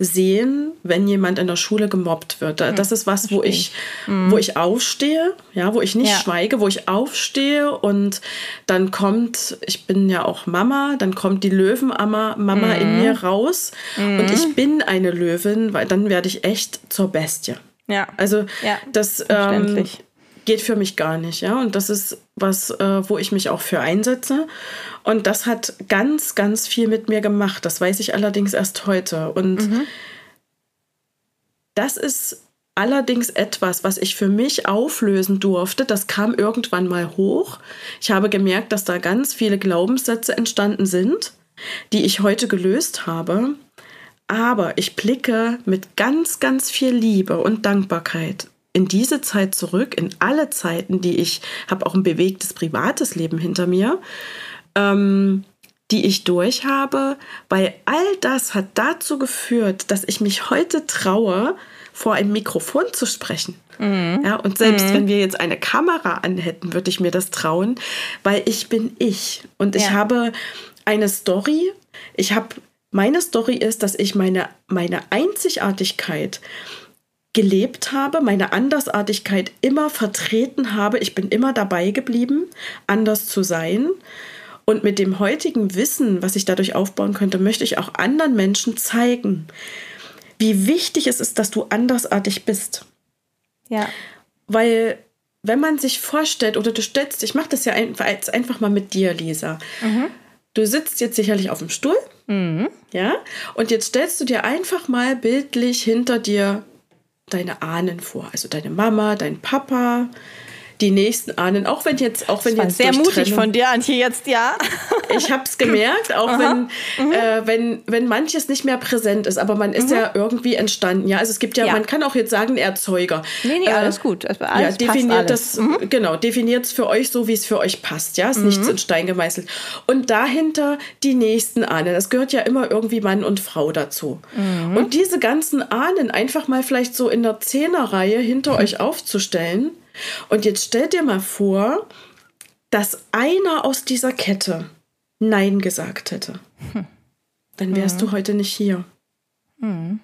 Speaker 2: sehen, wenn jemand in der Schule gemobbt wird. Da- Das ist was, wo ich, wo ich aufstehe, ja, wo ich nicht
Speaker 1: Ja.
Speaker 2: schweige, wo ich aufstehe und dann kommt, ich bin ja auch Mama, dann kommt die Löwenmama Mama in mir raus und ich bin eine Löwin, weil dann werde ich echt zur Bestie.
Speaker 1: ja.
Speaker 2: Also
Speaker 1: Ja,
Speaker 2: das ähm,
Speaker 1: verständlich.
Speaker 2: Geht für mich gar nicht, ja. Und das ist was, äh, wo ich mich auch für einsetze. Und das hat ganz, ganz viel mit mir gemacht. Das weiß ich allerdings erst heute. Und
Speaker 1: Mhm.
Speaker 2: das ist allerdings etwas, was ich für mich auflösen durfte. Das kam irgendwann mal hoch. Ich habe gemerkt, dass da ganz viele Glaubenssätze entstanden sind, die ich heute gelöst habe. Aber ich blicke mit ganz, ganz viel Liebe und Dankbarkeit in diese Zeit zurück, in alle Zeiten, die ich habe auch ein bewegtes privates Leben hinter mir, ähm, die ich durch habe, weil all das hat dazu geführt, dass ich mich heute traue, vor einem Mikrofon zu sprechen. Mhm. Ja, und selbst mhm. wenn wir jetzt eine Kamera anhätten, würde ich mir das trauen, weil ich bin ich. Und ich habe eine Story. Ich habe, meine Story ist, dass ich meine, meine Einzigartigkeit gelebt habe, meine Andersartigkeit immer vertreten habe. Ich bin immer dabei geblieben, anders zu sein. Und mit dem heutigen Wissen, was ich dadurch aufbauen könnte, möchte ich auch anderen Menschen zeigen, wie wichtig es ist, dass du andersartig bist.
Speaker 1: Ja.
Speaker 2: Weil wenn man sich vorstellt, oder du stellst, ich mache das ja einfach, einfach mal mit dir, Lisa. Mhm. Du sitzt jetzt sicherlich auf dem Stuhl, mhm. ja, und jetzt stellst du dir einfach mal bildlich hinter dir deine Ahnen vor, also deine Mama, dein Papa, die nächsten ahnen. Auch wenn jetzt, auch wenn
Speaker 1: das jetzt sehr mutig Trennung, von dir, Antje, jetzt ja.
Speaker 2: ich habe es gemerkt, auch wenn, mhm. äh, wenn, wenn manches nicht mehr präsent ist, aber man ist mhm. ja irgendwie entstanden. Ja, also es gibt ja, ja, man kann auch jetzt sagen, Erzeuger.
Speaker 1: Nee, nee, alles äh, gut.
Speaker 2: Also alles ja, definiert das, mhm. genau, definiert es für euch so, wie es für euch passt. Ja, ist nichts mhm. in Stein gemeißelt. Und dahinter die nächsten Ahnen. Das gehört ja immer irgendwie Mann und Frau dazu. Mhm. Und diese ganzen Ahnen einfach mal vielleicht so in der Zehnerreihe hinter euch aufzustellen und jetzt stell dir mal vor, dass einer aus dieser Kette Nein gesagt hätte. Hm. Dann wärst mhm. du heute nicht hier. Mhm.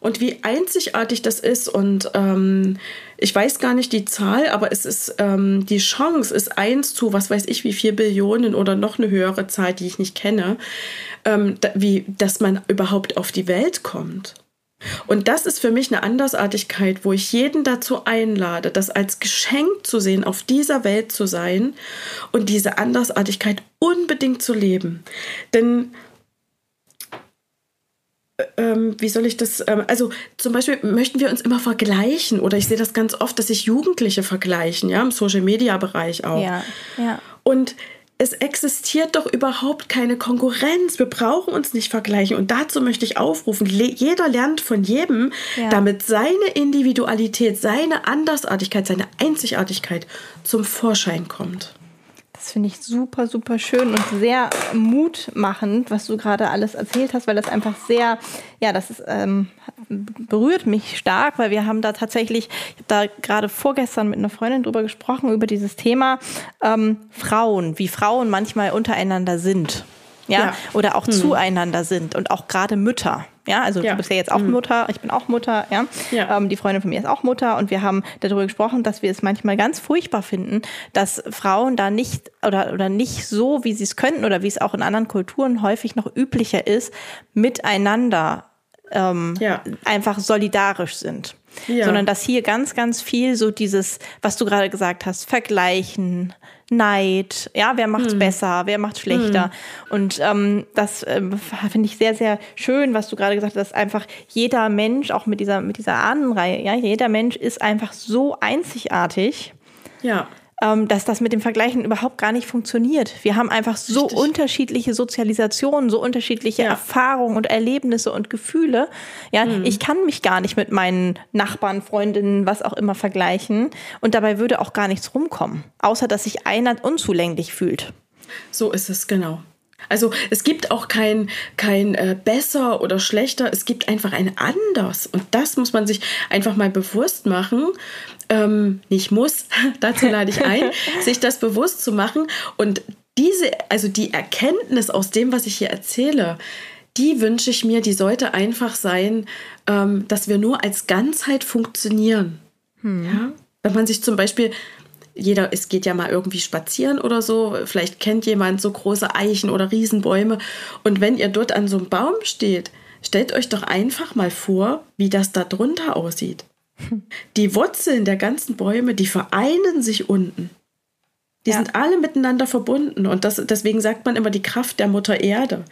Speaker 2: Und wie einzigartig das ist und ähm, ich weiß gar nicht die Zahl, aber es ist ähm, die Chance ist eins zu was weiß ich wie vier Billionen oder noch eine höhere Zahl, die ich nicht kenne, ähm, da, wie dass man überhaupt auf die Welt kommt. Und das ist für mich eine Andersartigkeit, wo ich jeden dazu einlade, das als Geschenk zu sehen, auf dieser Welt zu sein und diese Andersartigkeit unbedingt zu leben. Denn äh, ähm, wie soll ich das, ähm, also zum Beispiel möchten wir uns immer vergleichen oder ich sehe das ganz oft, dass sich Jugendliche vergleichen, ja, im Social-Media-Bereich auch.
Speaker 1: Ja, ja.
Speaker 2: Und es existiert doch überhaupt keine Konkurrenz. Wir brauchen uns nicht vergleichen. Und dazu möchte ich aufrufen, jeder lernt von jedem, ja. damit seine Individualität, seine Andersartigkeit, seine Einzigartigkeit zum Vorschein kommt.
Speaker 1: Das finde ich super, super schön und sehr mutmachend, was du gerade alles erzählt hast, weil das einfach sehr, ja, das ist, ähm, berührt mich stark, weil wir haben da tatsächlich, ich habe da gerade vorgestern mit einer Freundin drüber gesprochen, über dieses Thema ähm, Frauen, wie Frauen manchmal untereinander sind ja, ja. oder auch hm. zueinander sind und auch gerade Mütter. Ja, also ja. du bist ja jetzt auch hm. Mutter, ich bin auch Mutter, ja. ja. Ähm, die Freundin von mir ist auch Mutter und wir haben darüber gesprochen, dass wir es manchmal ganz furchtbar finden, dass Frauen da nicht oder, oder nicht so, wie sie es könnten oder wie es auch in anderen Kulturen häufig noch üblicher ist, miteinander ähm, ja. einfach solidarisch sind. Ja. Sondern dass hier ganz, ganz viel so dieses, was du gerade gesagt hast, Vergleichen, Neid, ja, wer macht's hm. besser, wer macht's schlechter. Hm. Und ähm, das äh, finde ich sehr, sehr schön, was du gerade gesagt hast, dass einfach jeder Mensch, auch mit dieser, mit dieser Ahnenreihe, ja, jeder Mensch ist einfach so einzigartig.
Speaker 2: Ja
Speaker 1: ähm, dass das mit dem Vergleichen überhaupt gar nicht funktioniert. Wir haben einfach so Richtig. unterschiedliche Sozialisationen, so unterschiedliche ja. Erfahrungen und Erlebnisse und Gefühle. Ja, mhm. ich kann mich gar nicht mit meinen Nachbarn, Freundinnen, was auch immer vergleichen. Und dabei würde auch gar nichts rumkommen, außer dass sich einer unzulänglich fühlt.
Speaker 2: So ist es, genau. Also es gibt auch kein, kein äh, besser oder schlechter, es gibt einfach ein anders. Und das muss man sich einfach mal bewusst machen. Ähm, nicht muss, dazu lade ich ein, sich das bewusst zu machen. Und diese, also die Erkenntnis aus dem, was ich hier erzähle, die wünsche ich mir, die sollte einfach sein, ähm, dass wir nur als Ganzheit funktionieren. Hm. Ja? Wenn man sich zum Beispiel jeder, es geht ja mal irgendwie spazieren oder so. Vielleicht kennt jemand so große Eichen oder Riesenbäume. Und wenn ihr dort an so einem Baum steht, stellt euch doch einfach mal vor, wie das da drunter aussieht. Die Wurzeln der ganzen Bäume, die vereinen sich unten. Die ja. sind alle miteinander verbunden und das, deswegen sagt man immer die Kraft der Mutter Erde.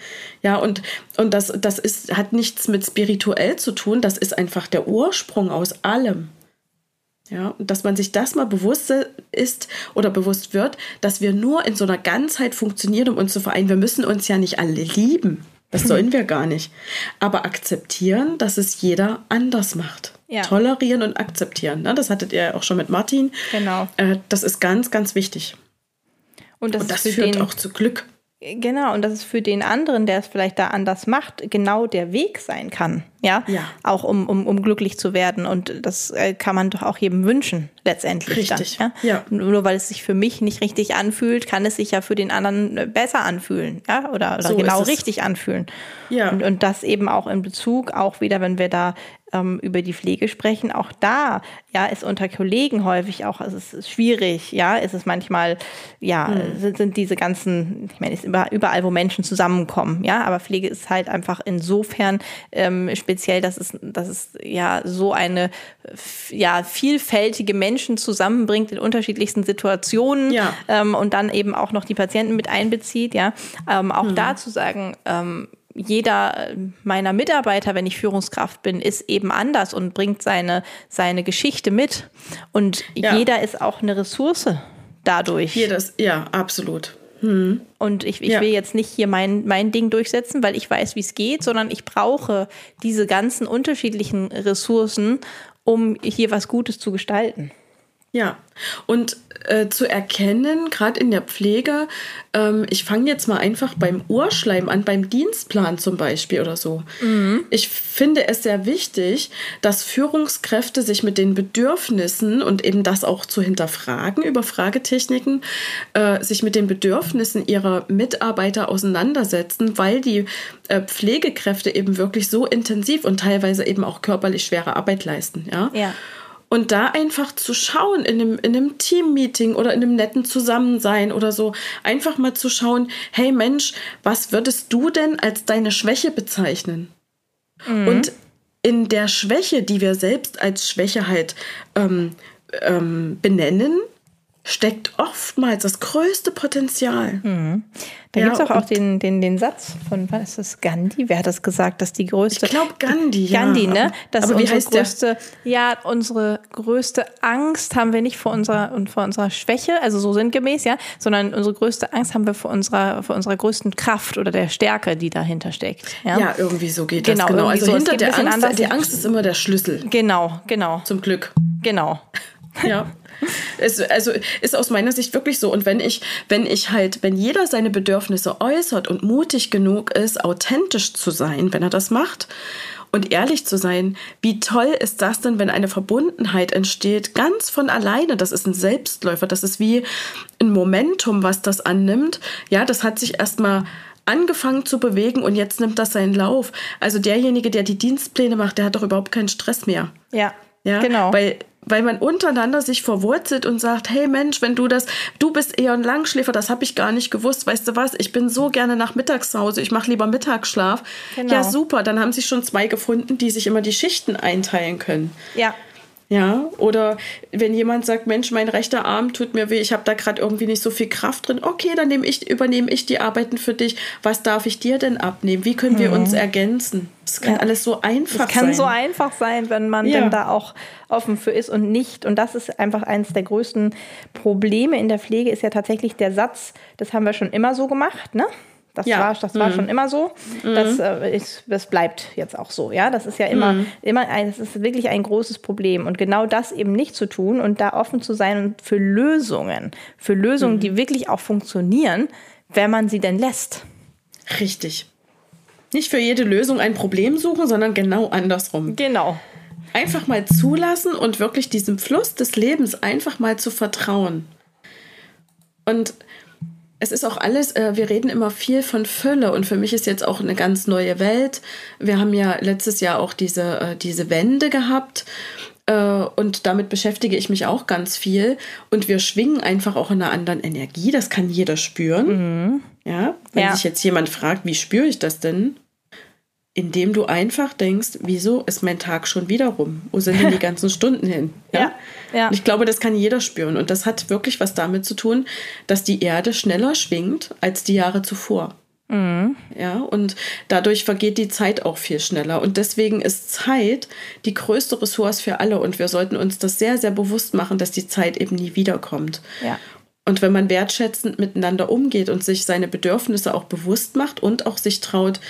Speaker 2: Ja, und, und das, das ist, hat nichts mit spirituell zu tun, das ist einfach der Ursprung aus allem. Ja, und dass man sich das mal bewusst ist oder bewusst wird, dass wir nur in so einer Ganzheit funktionieren, um uns zu vereinen. Wir müssen uns ja nicht alle lieben. Das sollen wir gar nicht. Aber akzeptieren, dass es jeder anders macht. Ja. Tolerieren und akzeptieren. Ne? Das hattet ihr ja auch schon mit Martin.
Speaker 1: Genau.
Speaker 2: Äh, das ist ganz, ganz wichtig. Und das, und das führt den, auch zu Glück.
Speaker 1: Genau, und dass es für den anderen, der es vielleicht da anders macht, genau der Weg sein kann. Ja,
Speaker 2: ja.
Speaker 1: auch um, um, um glücklich zu werden. Und das äh, kann man doch auch jedem wünschen, letztendlich.
Speaker 2: Richtig.
Speaker 1: Dann, ja? ja? Nur weil es sich für mich nicht richtig anfühlt, kann es sich ja für den anderen äh, besser anfühlen. Ja, oder, oder so genau richtig anfühlen.
Speaker 2: Ja.
Speaker 1: Und, und das eben auch in Bezug, auch wieder, wenn wir da ähm, über die Pflege sprechen. Auch da, ja, ist unter Kollegen häufig auch, also es ist schwierig, ja, ist es manchmal, ja, mhm. sind, sind diese ganzen, ich meine, ist überall, wo Menschen zusammenkommen, ja, aber Pflege ist halt einfach insofern ähm, speziell, dass es, dass es ja so eine ja, vielfältige Menschen zusammenbringt in unterschiedlichsten Situationen
Speaker 2: ja.
Speaker 1: ähm, und dann eben auch noch die Patienten mit einbezieht, ja. Ähm, auch mhm. da zu sagen, ähm, jeder meiner Mitarbeiter, wenn ich Führungskraft bin, ist eben anders und bringt seine, seine Geschichte mit. Und ja. jeder ist auch eine Ressource dadurch.
Speaker 2: Jedes, ja, absolut.
Speaker 1: Hm. Und ich, ich ja. will jetzt nicht hier mein, mein Ding durchsetzen, weil ich weiß, wie es geht, sondern ich brauche diese ganzen unterschiedlichen Ressourcen, um hier was Gutes zu gestalten.
Speaker 2: Ja, und äh, zu erkennen, gerade in der Pflege, ähm, ich fange jetzt mal einfach beim Urschleim an, beim Dienstplan zum Beispiel oder so. Mhm. Ich finde es sehr wichtig, dass Führungskräfte sich mit den Bedürfnissen und eben das auch zu hinterfragen über Fragetechniken, äh, sich mit den Bedürfnissen ihrer Mitarbeiter auseinandersetzen, weil die äh, Pflegekräfte eben wirklich so intensiv und teilweise eben auch körperlich schwere Arbeit leisten. Ja.
Speaker 1: ja.
Speaker 2: Und da einfach zu schauen in einem, in einem Team-Meeting oder in einem netten Zusammensein oder so, einfach mal zu schauen, hey Mensch, was würdest du denn als deine Schwäche bezeichnen? Mhm. Und in der Schwäche, die wir selbst als Schwäche halt ähm, ähm, benennen, steckt oftmals das größte Potenzial.
Speaker 1: Mhm. Da ja, gibt es auch, auch den, den, den Satz von, was ist das, Gandhi? Wer hat das gesagt, dass die größte...
Speaker 2: Ich glaube Gandhi,
Speaker 1: ja. Gandhi, ne? Das
Speaker 2: aber wie heißt
Speaker 1: größte, der? Ja, unsere größte Angst haben wir nicht vor unserer, und vor unserer Schwäche, also so sinngemäß, ja, sondern unsere größte Angst haben wir vor unserer, vor unserer größten Kraft oder der Stärke, die dahinter steckt. Ja,
Speaker 2: ja irgendwie so geht genau, das. Genau, also so. hinter der Angst, anders. die Angst ist immer der Schlüssel.
Speaker 1: Genau, genau.
Speaker 2: Zum Glück.
Speaker 1: Genau.
Speaker 2: Ja. Es, also ist aus meiner Sicht wirklich so. Und wenn ich, wenn ich halt, wenn jeder seine Bedürfnisse äußert und mutig genug ist, authentisch zu sein, wenn er das macht und ehrlich zu sein, wie toll ist das denn, wenn eine Verbundenheit entsteht, ganz von alleine. Das ist ein Selbstläufer, das ist wie ein Momentum, was das annimmt. Ja, das hat sich erstmal angefangen zu bewegen und jetzt nimmt das seinen Lauf. Also derjenige, der die Dienstpläne macht, der hat doch überhaupt keinen Stress mehr.
Speaker 1: Ja.
Speaker 2: Ja,
Speaker 1: genau.
Speaker 2: Weil weil man untereinander sich verwurzelt und sagt, hey Mensch, wenn du das, du bist eher ein Langschläfer, das habe ich gar nicht gewusst, weißt du was, ich bin so gerne nach Mittagshause, ich mache lieber Mittagsschlaf. Genau. Ja, super, dann haben sich schon zwei gefunden, die sich immer die Schichten einteilen können.
Speaker 1: Ja.
Speaker 2: Ja, oder wenn jemand sagt, Mensch, mein rechter Arm tut mir weh, ich habe da gerade irgendwie nicht so viel Kraft drin. Okay, dann nehme ich, übernehme ich die Arbeiten für dich. Was darf ich dir denn abnehmen? Wie können wir mhm. uns ergänzen? Das kann ja. alles so einfach sein. Es
Speaker 1: kann
Speaker 2: sein.
Speaker 1: so einfach sein, wenn man ja. denn da auch offen für ist und nicht. Und das ist einfach eines der größten Probleme in der Pflege, ist ja tatsächlich der Satz, das haben wir schon immer so gemacht, ne? Das ja. war, das war mhm. schon immer so. Mhm. Das, äh, ist, das bleibt jetzt auch so. Ja, das ist ja immer, mhm. immer ein, das ist wirklich ein großes Problem. Und genau das eben nicht zu tun und da offen zu sein und für Lösungen, für Lösungen, die mhm. wirklich auch funktionieren, wenn man sie denn lässt.
Speaker 2: Richtig. Nicht für jede Lösung ein Problem suchen, sondern genau andersrum.
Speaker 1: Genau.
Speaker 2: Einfach mal zulassen und wirklich diesem Fluss des Lebens einfach mal zu vertrauen. Und es ist auch alles, äh, wir reden immer viel von Fülle und für mich ist jetzt auch eine ganz neue Welt. Wir haben ja letztes Jahr auch diese, äh, diese Wende gehabt äh, und damit beschäftige ich mich auch ganz viel und wir schwingen einfach auch in einer anderen Energie, das kann jeder spüren. Mhm. Ja, wenn ja. sich jetzt jemand fragt, wie spüre ich das denn? Indem du einfach denkst, wieso ist mein Tag schon wieder rum? Wo sind denn die ganzen Stunden hin?
Speaker 1: Ja? ja, ja.
Speaker 2: ich glaube, das kann jeder spüren. Und das hat wirklich was damit zu tun, dass die Erde schneller schwingt als die Jahre zuvor. Mhm. Ja, und dadurch vergeht die Zeit auch viel schneller. Und deswegen ist Zeit die größte Ressource für alle. Und wir sollten uns das sehr, sehr bewusst machen, dass die Zeit eben nie wiederkommt.
Speaker 1: Ja.
Speaker 2: Und wenn man wertschätzend miteinander umgeht und sich seine Bedürfnisse auch bewusst macht und auch sich traut,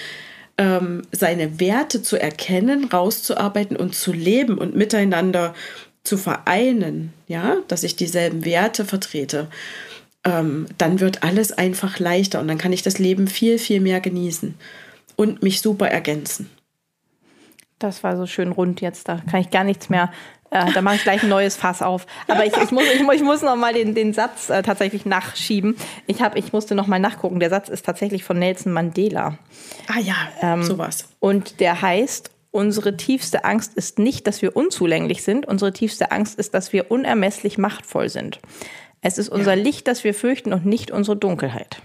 Speaker 2: ähm, seine Werte zu erkennen, rauszuarbeiten und zu leben und miteinander zu vereinen, ja, dass ich dieselben Werte vertrete, ähm, dann wird alles einfach leichter und dann kann ich das Leben viel, viel mehr genießen und mich super ergänzen.
Speaker 1: Das war so schön rund jetzt, da kann ich gar nichts mehr äh, da mache ich gleich ein neues Fass auf. Aber ich, ich, muss, ich, ich muss noch mal den, den Satz äh, tatsächlich nachschieben. Ich, hab, ich musste noch mal nachgucken. Der Satz ist tatsächlich von Nelson Mandela.
Speaker 2: Ah ja, ähm, sowas.
Speaker 1: Und der heißt, unsere tiefste Angst ist nicht, dass wir unzulänglich sind. Unsere tiefste Angst ist, dass wir unermesslich machtvoll sind. Es ist unser ja. Licht, das wir fürchten und nicht unsere Dunkelheit.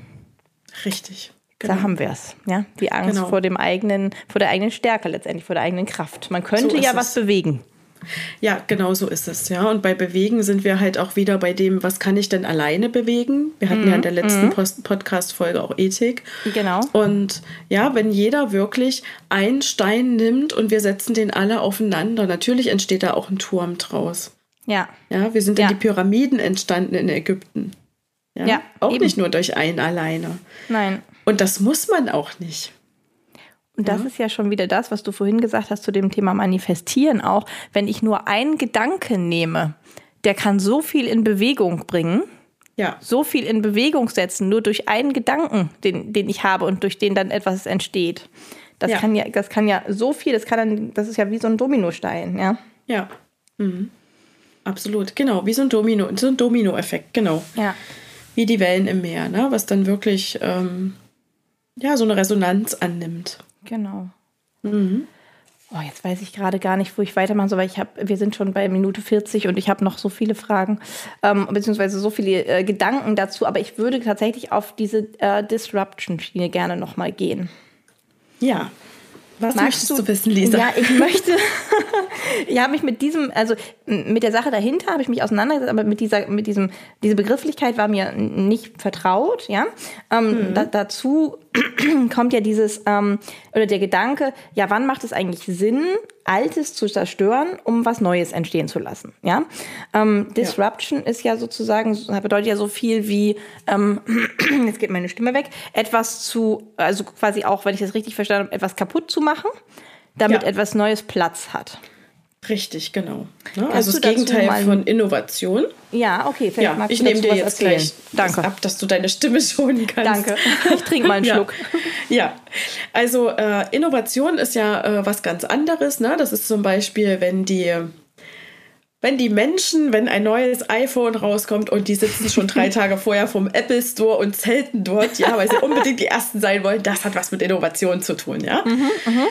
Speaker 2: Richtig.
Speaker 1: Genau. Da haben wir es. Ja? Die Angst genau. vor dem eigenen, vor der eigenen Stärke letztendlich, vor der eigenen Kraft. Man könnte so ja was bewegen.
Speaker 2: Ja, genau so ist es, ja. Und bei Bewegen sind wir halt auch wieder bei dem, was kann ich denn alleine bewegen? Wir hatten mhm. ja in der letzten mhm. Podcast-Folge auch Ethik.
Speaker 1: Genau.
Speaker 2: Und ja, wenn jeder wirklich einen Stein nimmt und wir setzen den alle aufeinander, natürlich entsteht da auch ein Turm draus.
Speaker 1: Ja.
Speaker 2: Ja, wir sind ja. in die Pyramiden entstanden in Ägypten. Ja. ja auch eben. nicht nur durch einen alleine.
Speaker 1: Nein.
Speaker 2: Und das muss man auch nicht.
Speaker 1: Und das ja. ist ja schon wieder das, was du vorhin gesagt hast zu dem Thema Manifestieren auch. Wenn ich nur einen Gedanken nehme, der kann so viel in Bewegung bringen.
Speaker 2: Ja.
Speaker 1: So viel in Bewegung setzen, nur durch einen Gedanken, den, den ich habe und durch den dann etwas entsteht. Das ja. kann ja, das kann ja so viel, das kann dann, das ist ja wie so ein Dominostein, ja.
Speaker 2: Ja. Mhm. Absolut, genau, wie so ein Domino, so ein Dominoeffekt, genau.
Speaker 1: Ja.
Speaker 2: Wie die Wellen im Meer, ne? Was dann wirklich ähm, ja so eine Resonanz annimmt.
Speaker 1: Genau.
Speaker 2: Mhm.
Speaker 1: Oh, jetzt weiß ich gerade gar nicht, wo ich weitermachen soll, weil ich habe, wir sind schon bei Minute 40 und ich habe noch so viele Fragen, ähm, beziehungsweise so viele äh, Gedanken dazu, aber ich würde tatsächlich auf diese äh, Disruption-Schiene gerne nochmal gehen.
Speaker 2: Ja. Was Magst möchtest du, du wissen, Lisa?
Speaker 1: Ja, ich möchte. ich habe mich mit diesem, also mit der Sache dahinter habe ich mich auseinandergesetzt, aber mit dieser, mit diesem, diese Begrifflichkeit war mir nicht vertraut, ja. Ähm, mhm. da, dazu kommt ja dieses, ähm, oder der Gedanke, ja, wann macht es eigentlich Sinn, Altes zu zerstören, um was Neues entstehen zu lassen, ja? Ähm, Disruption ja. ist ja sozusagen, bedeutet ja so viel wie, ähm, jetzt geht meine Stimme weg, etwas zu, also quasi auch, wenn ich das richtig verstanden habe, etwas kaputt zu machen, damit ja. etwas Neues Platz hat.
Speaker 2: Richtig, genau. Ne? Also das Gegenteil von Innovation.
Speaker 1: Ja, okay.
Speaker 2: Ja, ich nehme dir jetzt erzählen. gleich Danke. ab, dass du deine Stimme schonen kannst.
Speaker 1: Danke. Ich trinke mal einen
Speaker 2: ja.
Speaker 1: Schluck.
Speaker 2: Ja, also äh, Innovation ist ja äh, was ganz anderes. Ne? Das ist zum Beispiel, wenn die wenn die Menschen, wenn ein neues iPhone rauskommt und die sitzen schon drei Tage vorher vom Apple Store und zelten dort, ja, weil sie unbedingt die Ersten sein wollen, das hat was mit Innovation zu tun, ja.
Speaker 1: Mhm, mh.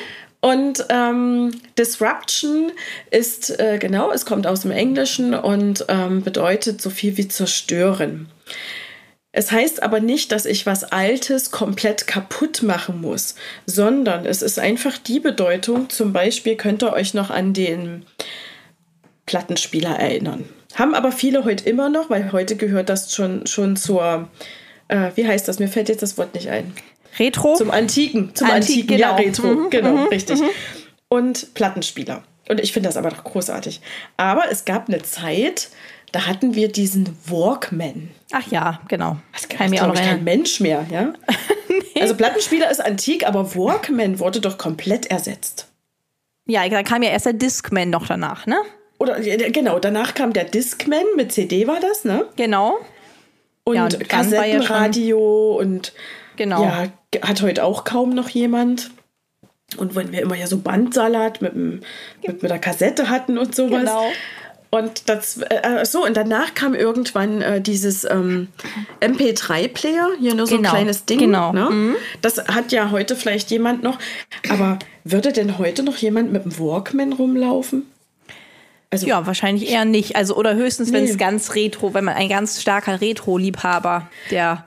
Speaker 2: Und ähm, Disruption ist, äh, genau, es kommt aus dem Englischen und ähm, bedeutet so viel wie zerstören. Es heißt aber nicht, dass ich was Altes komplett kaputt machen muss, sondern es ist einfach die Bedeutung, zum Beispiel könnt ihr euch noch an den Plattenspieler erinnern. Haben aber viele heute immer noch, weil heute gehört das schon, schon zur, äh, wie heißt das? Mir fällt jetzt das Wort nicht ein.
Speaker 1: Retro?
Speaker 2: Zum Antiken. Zum
Speaker 1: Antik,
Speaker 2: Antiken,
Speaker 1: genau.
Speaker 2: ja, Retro. Mhm, genau, mhm, richtig. Mhm. Und Plattenspieler. Und ich finde das aber doch großartig. Aber es gab eine Zeit, da hatten wir diesen Walkman.
Speaker 1: Ach ja, genau.
Speaker 2: Das kann mir auch kein Mensch mehr, ja? nee. Also Plattenspieler ist antik, aber Walkman wurde doch komplett ersetzt.
Speaker 1: Ja, da kam ja erst der Discman noch danach, ne?
Speaker 2: Oder genau, danach kam der Discman mit CD war das, ne?
Speaker 1: Genau.
Speaker 2: Und, ja, und Kassettenradio ja und
Speaker 1: genau.
Speaker 2: ja, hat heute auch kaum noch jemand. Und wenn wir immer ja so Bandsalat mit, mit, mit der Kassette hatten und sowas.
Speaker 1: Genau.
Speaker 2: Und das, äh, so, und danach kam irgendwann äh, dieses ähm, MP3-Player, hier nur so
Speaker 1: genau.
Speaker 2: ein kleines Ding.
Speaker 1: Genau.
Speaker 2: Ne?
Speaker 1: Mhm.
Speaker 2: Das hat ja heute vielleicht jemand noch. Aber würde denn heute noch jemand mit dem Walkman rumlaufen?
Speaker 1: Also, ja, wahrscheinlich eher nicht. Also, oder höchstens, nee. wenn es ganz retro, wenn man ein ganz starker Retro-Liebhaber, der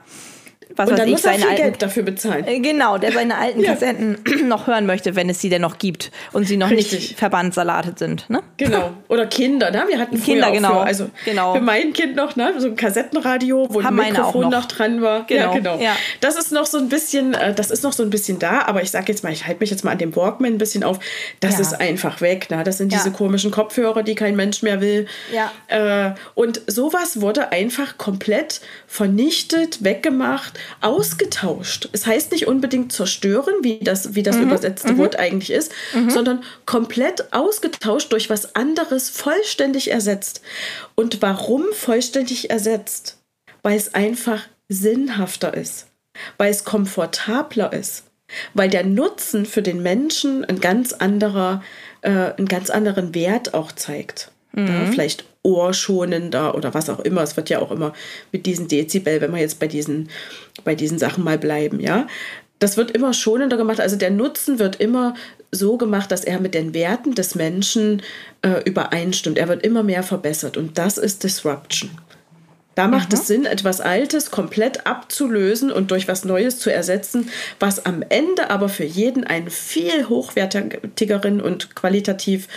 Speaker 2: was und dann ich, muss er viel alten, Geld dafür bezahlen.
Speaker 1: Äh, genau, der seine alten ja. Kassetten noch hören möchte, wenn es sie denn noch gibt und sie noch Richtig. nicht verbandssalatet sind. Ne?
Speaker 2: Genau. Oder Kinder, ne? Wir hatten
Speaker 1: Kinder, genau.
Speaker 2: Für, also
Speaker 1: genau.
Speaker 2: für mein Kind noch, ne? So ein Kassettenradio, wo Haben ein Mikrofon noch. noch. dran war.
Speaker 1: Genau. Ja, genau. Ja.
Speaker 2: Das ist noch so ein bisschen, äh, das ist noch so ein bisschen da, aber ich sag jetzt mal, ich halte mich jetzt mal an dem Walkman ein bisschen auf. Das ja. ist einfach weg. Ne? Das sind diese komischen Kopfhörer, die kein Mensch mehr will.
Speaker 1: Ja.
Speaker 2: Äh, und sowas wurde einfach komplett vernichtet, weggemacht ausgetauscht. Es heißt nicht unbedingt zerstören, wie das, wie das mhm. übersetzte mhm. Wort eigentlich ist, mhm. sondern komplett ausgetauscht durch was anderes, vollständig ersetzt. Und warum vollständig ersetzt? Weil es einfach sinnhafter ist, weil es komfortabler ist, weil der Nutzen für den Menschen ein ganz anderer, äh, einen ganz anderen Wert auch zeigt. Mhm. Ja, vielleicht ohrschonender oder was auch immer. Es wird ja auch immer mit diesen Dezibel, wenn wir jetzt bei diesen, bei diesen Sachen mal bleiben, ja. Das wird immer schonender gemacht. Also der Nutzen wird immer so gemacht, dass er mit den Werten des Menschen äh, übereinstimmt. Er wird immer mehr verbessert. Und das ist Disruption. Da macht mhm. es Sinn, etwas Altes komplett abzulösen und durch was Neues zu ersetzen, was am Ende aber für jeden einen viel hochwertigeren und qualitativ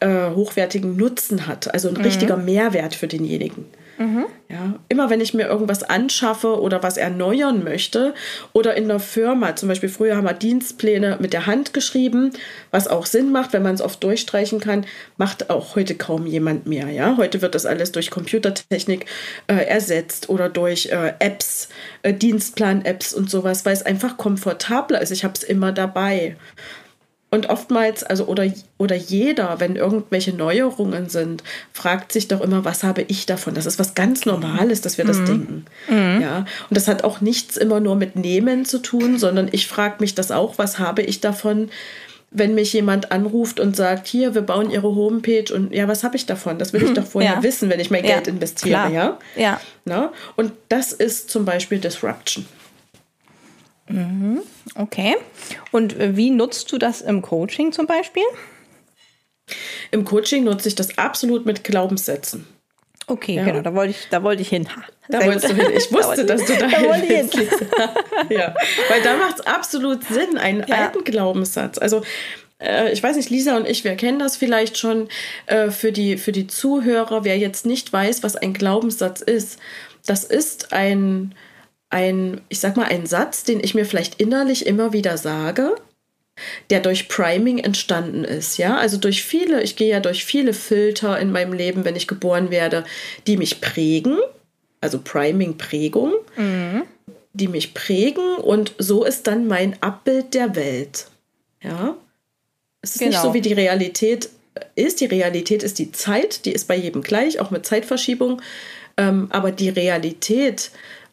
Speaker 2: äh, hochwertigen Nutzen hat. Also ein mhm. richtiger Mehrwert für denjenigen. Mhm. Ja, immer wenn ich mir irgendwas anschaffe oder was erneuern möchte oder in einer Firma, zum Beispiel früher haben wir Dienstpläne mit der Hand geschrieben, was auch Sinn macht, wenn man es oft durchstreichen kann, macht auch heute kaum jemand mehr. Ja, heute wird das alles durch Computertechnik äh, ersetzt oder durch äh, Apps, äh, Dienstplan-Apps und sowas, weil es einfach komfortabler ist. Ich habe es immer dabei. Und oftmals, also oder, oder jeder, wenn irgendwelche Neuerungen sind, fragt sich doch immer, was habe ich davon? Das ist was ganz Normales, dass wir das mhm. denken. Mhm. Ja. Und das hat auch nichts immer nur mit Nehmen zu tun, sondern ich frage mich das auch, was habe ich davon, wenn mich jemand anruft und sagt, hier, wir bauen ihre Homepage und ja, was habe ich davon? Das will ich doch vorher ja. wissen, wenn ich mein ja. Geld investiere, Klar. ja?
Speaker 1: Ja.
Speaker 2: Na? Und das ist zum Beispiel Disruption.
Speaker 1: Mhm. Okay. Und äh, wie nutzt du das im Coaching zum Beispiel?
Speaker 2: Im Coaching nutze ich das absolut mit Glaubenssätzen.
Speaker 1: Okay, ja. genau, da wollte ich, da wollte ich hin.
Speaker 2: Da wolltest du hin. Ich wusste, da dass du da, da hin ja, weil da macht es absolut Sinn, einen ja. alten Glaubenssatz. Also äh, ich weiß nicht, Lisa und ich, wir kennen das vielleicht schon äh, für, die, für die Zuhörer, wer jetzt nicht weiß, was ein Glaubenssatz ist. Das ist ein, ein, ich sag mal, ein Satz, den ich mir vielleicht innerlich immer wieder sage, der durch Priming entstanden ist, ja, also durch viele, ich gehe ja durch viele Filter in meinem Leben, wenn ich geboren werde, die mich prägen, also Priming, Prägung, mhm. die mich prägen und so ist dann mein Abbild der Welt, ja. Es ist genau. nicht so, wie die Realität ist. Die Realität ist die Zeit, die ist bei jedem gleich, auch mit Zeitverschiebung. Ähm, aber die Realität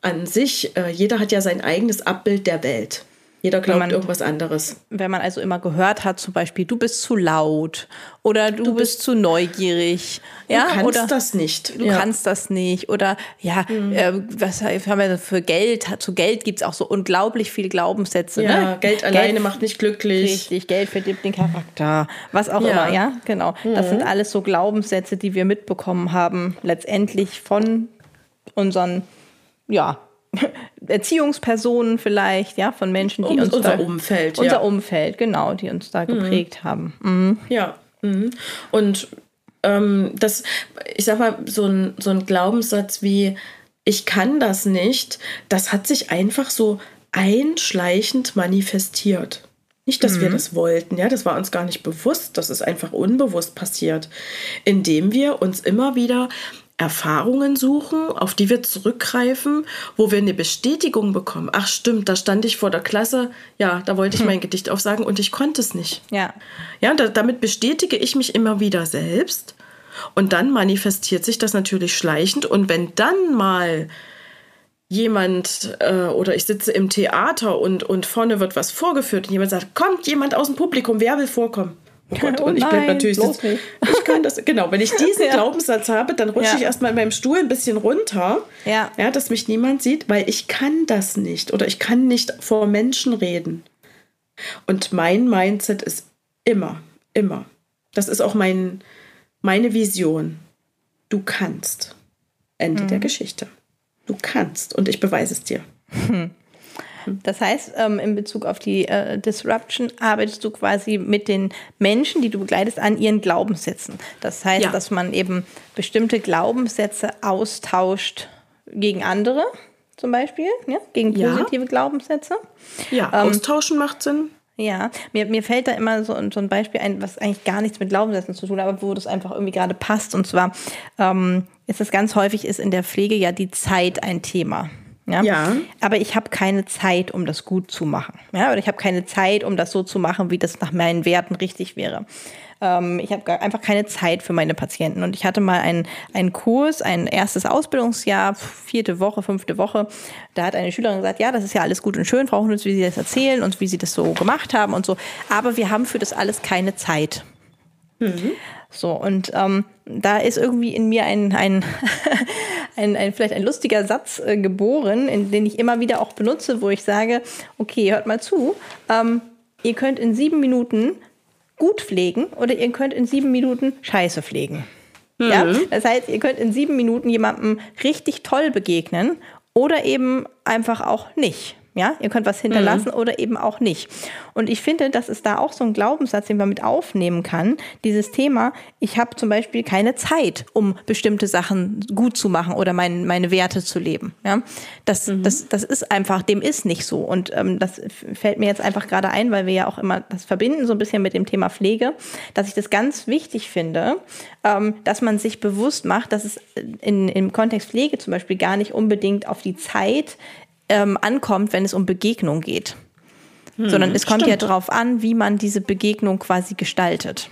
Speaker 2: an sich, äh, jeder hat ja sein eigenes Abbild der Welt. Jeder glaubt man, irgendwas anderes.
Speaker 1: Wenn man also immer gehört hat, zum Beispiel, du bist zu laut oder du, du bist, bist, zu neugierig. Ja,
Speaker 2: du kannst
Speaker 1: oder,
Speaker 2: das nicht.
Speaker 1: Du ja. kannst das nicht. Oder ja, mhm. äh, was haben wir für Geld? Zu Geld gibt es auch so unglaublich viele Glaubenssätze.
Speaker 2: Ja, ne? Geld, Geld alleine macht nicht glücklich.
Speaker 1: Richtig, Geld verdirbt den Charakter. Was auch ja. immer, ja, genau. Mhm. Das sind alles so Glaubenssätze, die wir mitbekommen haben, letztendlich von unseren ja, Erziehungspersonen vielleicht, ja, von Menschen, die um, uns
Speaker 2: unser da, Umfeld,
Speaker 1: unser ja. Umfeld, genau, die uns da mhm. geprägt mhm. haben. Mhm.
Speaker 2: Ja, mhm. und ähm, das, ich sag mal, so ein, so ein Glaubenssatz wie ich kann das nicht, das hat sich einfach so einschleichend manifestiert. Nicht, dass mhm. wir das wollten, ja, das war uns gar nicht bewusst, das ist einfach unbewusst passiert, indem wir uns immer wieder Erfahrungen suchen, auf die wir zurückgreifen, wo wir eine Bestätigung bekommen. Ach stimmt, da stand ich vor der Klasse, ja, da wollte ich mein Gedicht aufsagen und ich konnte es nicht.
Speaker 1: Ja.
Speaker 2: Ja, da, damit bestätige ich mich immer wieder selbst und dann manifestiert sich das natürlich schleichend und wenn dann mal jemand äh, oder ich sitze im Theater und, und vorne wird was vorgeführt und jemand sagt, kommt jemand aus dem Publikum, wer will vorkommen? Oh Gott, und ich oh bin natürlich das, ich kann das genau, wenn ich diesen ja. Glaubenssatz habe, dann rutsche ja. ich erstmal in meinem Stuhl ein bisschen runter,
Speaker 1: ja.
Speaker 2: ja, dass mich niemand sieht, weil ich kann das nicht oder ich kann nicht vor Menschen reden. Und mein Mindset ist immer, immer. Das ist auch mein, meine Vision. Du kannst. Ende mhm. der Geschichte. Du kannst und ich beweise es dir. Hm.
Speaker 1: Das heißt, ähm, in Bezug auf die äh, Disruption arbeitest du quasi mit den Menschen, die du begleitest, an ihren Glaubenssätzen. Das heißt, ja. dass man eben bestimmte Glaubenssätze austauscht gegen andere, zum Beispiel, ja? gegen positive ja. Glaubenssätze.
Speaker 2: Ja, ähm, austauschen macht Sinn.
Speaker 1: Ja, mir, mir fällt da immer so, so ein Beispiel ein, was eigentlich gar nichts mit Glaubenssätzen zu tun hat, aber wo das einfach irgendwie gerade passt. Und zwar ähm, ist es ganz häufig ist in der Pflege ja die Zeit ein Thema. Ja.
Speaker 2: Ja.
Speaker 1: Aber ich habe keine Zeit, um das gut zu machen. Ja. Oder ich habe keine Zeit, um das so zu machen, wie das nach meinen Werten richtig wäre. Ähm, ich habe einfach keine Zeit für meine Patienten. Und ich hatte mal einen, einen Kurs, ein erstes Ausbildungsjahr, vierte Woche, fünfte Woche. Da hat eine Schülerin gesagt, ja, das ist ja alles gut und schön, Frau Hundels, wie Sie das erzählen und wie Sie das so gemacht haben und so. Aber wir haben für das alles keine Zeit. So, und ähm, da ist irgendwie in mir ein, ein, ein, ein vielleicht ein lustiger Satz äh, geboren, in den ich immer wieder auch benutze, wo ich sage, okay, hört mal zu, ähm, ihr könnt in sieben Minuten gut pflegen oder ihr könnt in sieben Minuten scheiße pflegen. Ja? Das heißt, ihr könnt in sieben Minuten jemandem richtig toll begegnen oder eben einfach auch nicht. Ja, ihr könnt was hinterlassen oder eben auch nicht. Und ich finde, das ist da auch so ein Glaubenssatz, den man mit aufnehmen kann. Dieses Thema, ich habe zum Beispiel keine Zeit, um bestimmte Sachen gut zu machen oder mein, meine Werte zu leben. Ja, das, das, das ist einfach, dem ist nicht so. Und ähm, das fällt mir jetzt einfach gerade ein, weil wir ja auch immer das verbinden, so ein bisschen mit dem Thema Pflege, dass ich das ganz wichtig finde, ähm, dass man sich bewusst macht, dass es in, im Kontext Pflege zum Beispiel gar nicht unbedingt auf die Zeit ähm, ankommt, wenn es um Begegnung geht. Sondern es kommt ja
Speaker 2: stimmt.
Speaker 1: darauf an, wie man diese Begegnung quasi gestaltet.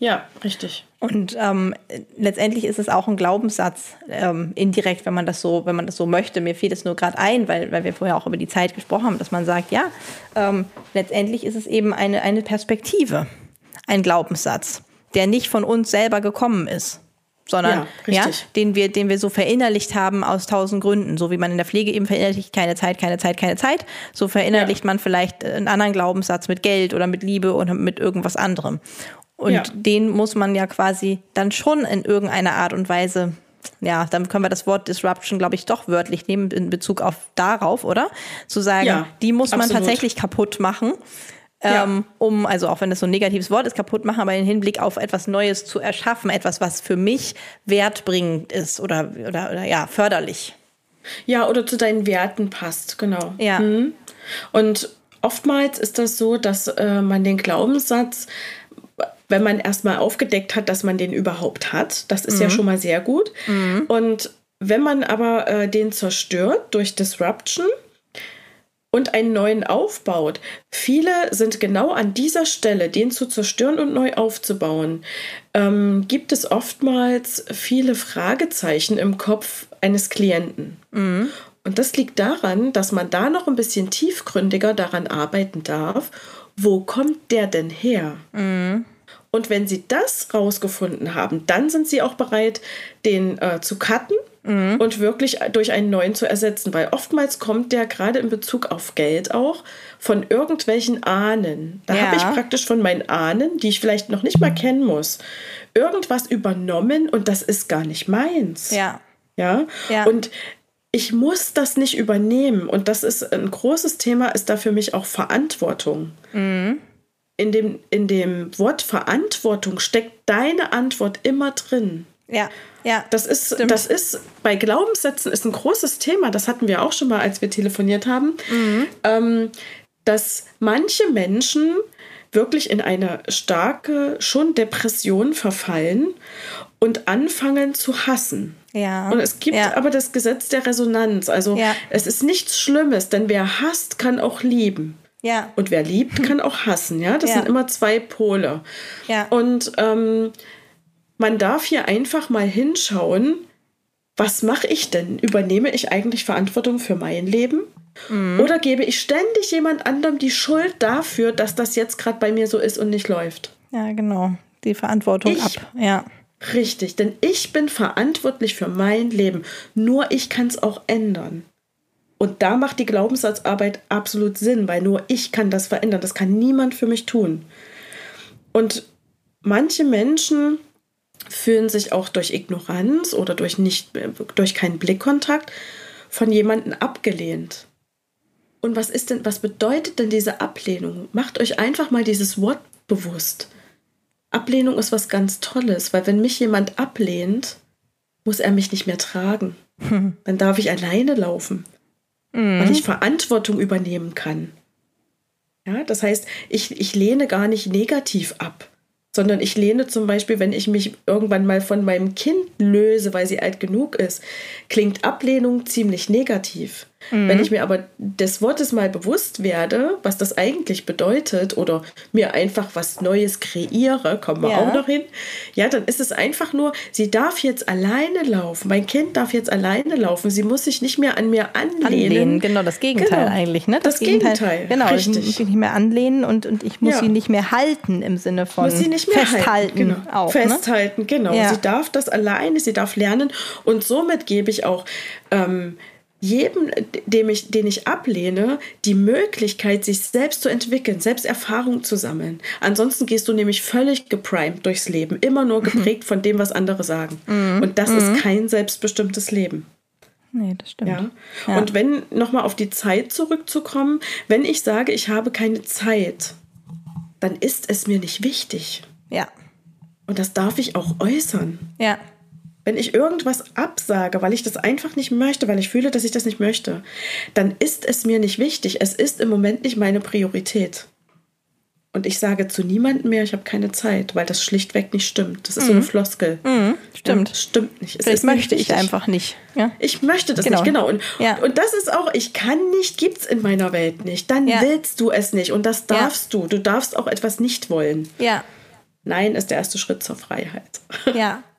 Speaker 2: Ja, richtig.
Speaker 1: Und ähm, letztendlich ist es auch ein Glaubenssatz, ähm, indirekt, wenn man das so, wenn man das so möchte. Mir fiel es nur gerade ein, weil, weil wir vorher auch über die Zeit gesprochen haben, dass man sagt, ja, ähm, letztendlich ist es eben eine, eine Perspektive, ein Glaubenssatz, der nicht von uns selber gekommen ist sondern
Speaker 2: Ja,
Speaker 1: ja, den wir, den wir so verinnerlicht haben aus tausend Gründen. So wie man in der Pflege eben verinnerlicht, keine Zeit, keine Zeit, keine Zeit. So verinnerlicht man vielleicht einen anderen Glaubenssatz mit Geld oder mit Liebe oder mit irgendwas anderem. Und
Speaker 2: Ja.
Speaker 1: den muss man ja quasi dann schon in irgendeiner Art und Weise, ja, dann können wir das Wort Disruption, glaube ich, doch wörtlich nehmen in Bezug auf darauf, oder? Zu sagen,
Speaker 2: Ja,
Speaker 1: die muss man
Speaker 2: absolut.
Speaker 1: tatsächlich kaputt machen.
Speaker 2: Ja.
Speaker 1: Ähm, um, also auch wenn das so ein negatives Wort ist, kaputt machen, aber im Hinblick auf etwas Neues zu erschaffen, etwas, was für mich wertbringend ist oder, oder, oder ja, förderlich.
Speaker 2: Ja, oder zu deinen Werten passt, genau.
Speaker 1: Ja.
Speaker 2: Mhm. Und oftmals ist das so, dass äh, man den Glaubenssatz, wenn man erstmal aufgedeckt hat, dass man den überhaupt hat, das ist ja schon mal sehr gut. Und wenn man aber äh, den zerstört durch Disruption, und einen neuen aufbaut. Viele sind genau an dieser Stelle, den zu zerstören und neu aufzubauen, ähm, gibt es oftmals viele Fragezeichen im Kopf eines Klienten. Und das liegt daran, dass man da noch ein bisschen tiefgründiger daran arbeiten darf, wo kommt der denn her? Und wenn sie das rausgefunden haben, dann sind sie auch bereit, den äh, zu cutten und wirklich durch einen neuen zu ersetzen. Weil oftmals kommt der gerade in Bezug auf Geld auch von irgendwelchen Ahnen. Da
Speaker 1: Ja.
Speaker 2: habe ich praktisch von meinen Ahnen, die ich vielleicht noch nicht mal kennen muss, irgendwas übernommen und das ist gar nicht meins.
Speaker 1: Ja.
Speaker 2: Ja?
Speaker 1: Ja.
Speaker 2: Und ich muss das nicht übernehmen. Und das ist ein großes Thema, ist da für mich auch Verantwortung.
Speaker 1: Mhm.
Speaker 2: In, dem, in dem Wort Verantwortung steckt deine Antwort immer drin.
Speaker 1: Ja. Ja.
Speaker 2: Das ist,
Speaker 1: Stimmt.
Speaker 2: das ist bei Glaubenssätzen ist ein großes Thema. Das hatten wir auch schon mal, als wir telefoniert haben.
Speaker 1: Mhm.
Speaker 2: Ähm, dass manche Menschen wirklich in eine starke, schon Depression verfallen und anfangen zu hassen.
Speaker 1: Ja.
Speaker 2: Und es gibt
Speaker 1: ja.
Speaker 2: aber das Gesetz der Resonanz. Also
Speaker 1: Ja.
Speaker 2: es ist nichts Schlimmes, denn wer hasst, kann auch lieben.
Speaker 1: Ja.
Speaker 2: Und wer liebt, kann auch hassen. Ja, das
Speaker 1: Ja.
Speaker 2: sind immer zwei Pole.
Speaker 1: Ja.
Speaker 2: Und ähm, man darf hier einfach mal hinschauen, was mache ich denn? Übernehme ich eigentlich Verantwortung für mein Leben?
Speaker 1: Mhm.
Speaker 2: Oder gebe ich ständig jemand anderem die Schuld dafür, dass das jetzt gerade bei mir so ist und nicht läuft?
Speaker 1: Ja, genau. Die Verantwortung
Speaker 2: Ich-
Speaker 1: ab. Ja.
Speaker 2: Richtig, denn ich bin verantwortlich für mein Leben. Nur ich kann es auch ändern. Und da macht die Glaubenssatzarbeit absolut Sinn, weil nur ich kann das verändern. Das kann niemand für mich tun. Und manche Menschen fühlen sich auch durch Ignoranz oder durch, nicht, durch keinen Blickkontakt von jemandem abgelehnt. Und was ist denn, was bedeutet denn diese Ablehnung? Macht euch einfach mal dieses Wort bewusst. Ablehnung ist was ganz Tolles, weil wenn mich jemand ablehnt, muss er mich nicht mehr tragen. Dann darf ich alleine laufen, weil ich Verantwortung übernehmen kann. Ja, das heißt, ich, ich lehne gar nicht negativ ab, sondern ich lehne zum Beispiel, wenn ich mich irgendwann mal von meinem Kind löse, weil sie alt genug ist, klingt Ablehnung ziemlich negativ. Mhm. Wenn ich mir aber des Wortes mal bewusst werde, was das eigentlich bedeutet oder mir einfach was Neues kreiere, kommen wir ja. auch noch hin, ja, dann ist es einfach nur, sie darf jetzt alleine laufen. Mein Kind darf jetzt alleine laufen. Sie muss sich nicht mehr an mir anlehnen. anlehnen
Speaker 1: genau, das Gegenteil genau. eigentlich. Ne?
Speaker 2: Das, das Gegenteil. Gegenteil.
Speaker 1: Genau, Richtig. ich muss mich nicht mehr anlehnen und, und ich muss ja. sie nicht mehr halten im Sinne von muss sie nicht mehr festhalten. Halten.
Speaker 2: Genau.
Speaker 1: Auch,
Speaker 2: ne? festhalten, ne? genau. Ja. Sie darf das alleine, sie darf lernen und somit gebe ich auch ähm, jedem, dem ich, den ich ablehne, die Möglichkeit, sich selbst zu entwickeln, selbst Erfahrung zu sammeln. Ansonsten gehst du nämlich völlig geprimed durchs Leben, immer nur geprägt von dem, was andere sagen. Mhm. Und das mhm. ist kein selbstbestimmtes Leben.
Speaker 1: Nee, das stimmt.
Speaker 2: Ja. ja. Und wenn, nochmal auf die Zeit zurückzukommen, wenn ich sage, ich habe keine Zeit, dann ist es mir nicht wichtig.
Speaker 1: Ja.
Speaker 2: Und das darf ich auch äußern.
Speaker 1: Ja.
Speaker 2: Wenn ich irgendwas absage, weil ich das einfach nicht möchte, weil ich fühle, dass ich das nicht möchte, dann ist es mir nicht wichtig. Es ist im Moment nicht meine Priorität. Und ich sage zu niemandem mehr, ich habe keine Zeit, weil das schlichtweg nicht stimmt. Das ist mhm. so eine mhm. Floskel.
Speaker 1: Mhm. Stimmt. Ja,
Speaker 2: stimmt nicht.
Speaker 1: Es Vielleicht möchte ich einfach nicht. Ja?
Speaker 2: Ich möchte das genau. nicht, genau. Und, ja. und das ist auch, ich kann nicht, gibt es in meiner Welt nicht. Dann willst du es nicht. Und das darfst du. Du darfst auch etwas nicht wollen.
Speaker 1: Ja.
Speaker 2: Nein ist der erste Schritt zur Freiheit.
Speaker 1: Ja.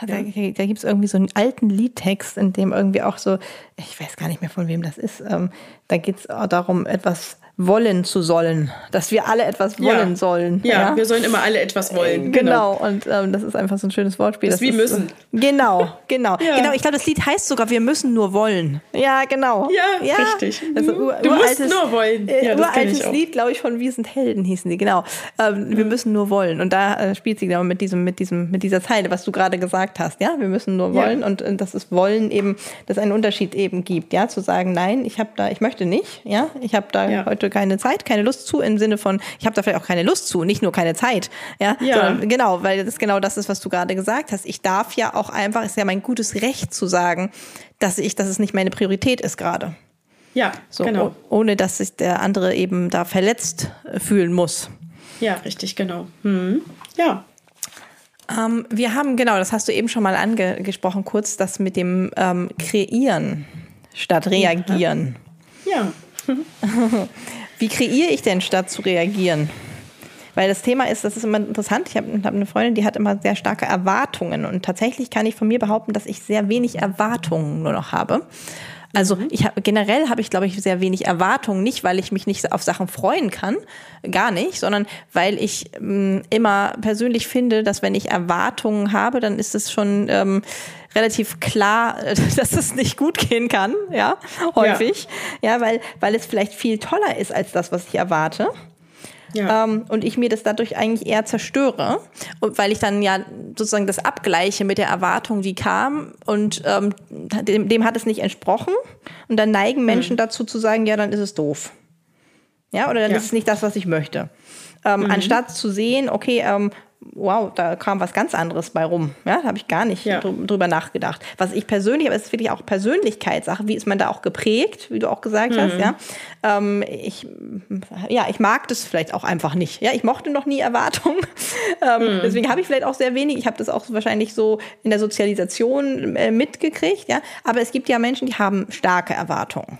Speaker 1: Da, da gibt es irgendwie so einen alten Liedtext, in dem irgendwie auch so, ich weiß gar nicht mehr von wem das ist, ähm, da geht es darum, etwas wollen zu sollen, dass wir alle etwas wollen
Speaker 2: ja.
Speaker 1: sollen.
Speaker 2: Ja, ja, wir sollen immer alle etwas wollen.
Speaker 1: Genau, genau. und ähm, das ist einfach so ein schönes Wortspiel.
Speaker 2: Das, das ist wie müssen.
Speaker 1: Genau, genau. ja. Genau, ich glaube, das Lied heißt sogar, wir müssen nur wollen. Ja, genau.
Speaker 2: Ja, richtig.
Speaker 1: Also,
Speaker 2: ur, du musst nur wollen.
Speaker 1: Äh, ja, uraltes Lied, glaube ich, von Wir sind Helden hießen die, genau. Ähm, mhm. Wir müssen nur wollen. Und da äh, spielt sie genau mit diesem, mit diesem, mit dieser Zeile, was du gerade gesagt hast, ja, wir müssen nur wollen. Und, und das ist Wollen eben, dass es einen Unterschied eben gibt, ja, zu sagen, nein, ich habe da, ich möchte nicht, ja, ich habe da heute keine Zeit, keine Lust zu, im Sinne von, ich habe da vielleicht auch keine Lust zu, nicht nur keine Zeit. Ja, ja. Sondern, genau, weil das genau das ist, was du gerade gesagt hast. Ich darf ja auch einfach, ist ja mein gutes Recht zu sagen, dass ich, dass es nicht meine Priorität ist gerade.
Speaker 2: Ja,
Speaker 1: so,
Speaker 2: genau.
Speaker 1: Ohne dass sich der andere eben da verletzt fühlen muss.
Speaker 2: Ja, richtig, genau. Hm. Ja.
Speaker 1: Ähm, wir haben, genau, das hast du eben schon mal angesprochen, kurz das mit dem ähm, Kreieren statt Reagieren.
Speaker 2: Ja. ja.
Speaker 1: Wie kreiere ich denn statt zu reagieren? Weil das Thema ist, das ist immer interessant. Ich habe hab eine Freundin, die hat immer sehr starke Erwartungen. Und tatsächlich kann ich von mir behaupten, dass ich sehr wenig Erwartungen nur noch habe. Also mhm. ich habe generell habe ich glaube ich sehr wenig Erwartungen, nicht weil ich mich nicht auf Sachen freuen kann, gar nicht, sondern weil ich ähm, immer persönlich finde, dass wenn ich Erwartungen habe, dann ist es schon ähm, relativ klar, dass es nicht gut gehen kann, ja, häufig, ja. ja, weil weil es vielleicht viel toller ist als das, was ich erwarte. Ja. Ähm, und ich mir das dadurch eigentlich eher zerstöre, und weil ich dann ja sozusagen das abgleiche mit der Erwartung, die kam und ähm, dem, dem, hat es nicht entsprochen. Und dann neigen mhm. Menschen mhm. dazu zu sagen, ja, dann ist es doof. Ja, oder dann ja. ist es nicht das, was ich möchte. Ähm, mhm. Anstatt zu sehen, okay, ähm, wow, da kam was ganz anderes bei rum. Ja, da habe ich gar nicht ja. drüber nachgedacht. Was ich persönlich, aber es ist wirklich auch Persönlichkeitssache, wie ist man da auch geprägt, wie du auch gesagt mhm. hast, ja. Ähm, ich, ja, ich mag das vielleicht auch einfach nicht. Ja, ich mochte noch nie Erwartungen. ähm, mhm. Deswegen habe ich vielleicht auch sehr wenig. Ich habe das auch wahrscheinlich so in der Sozialisation äh, mitgekriegt, ja. Aber es gibt ja Menschen, die haben starke Erwartungen.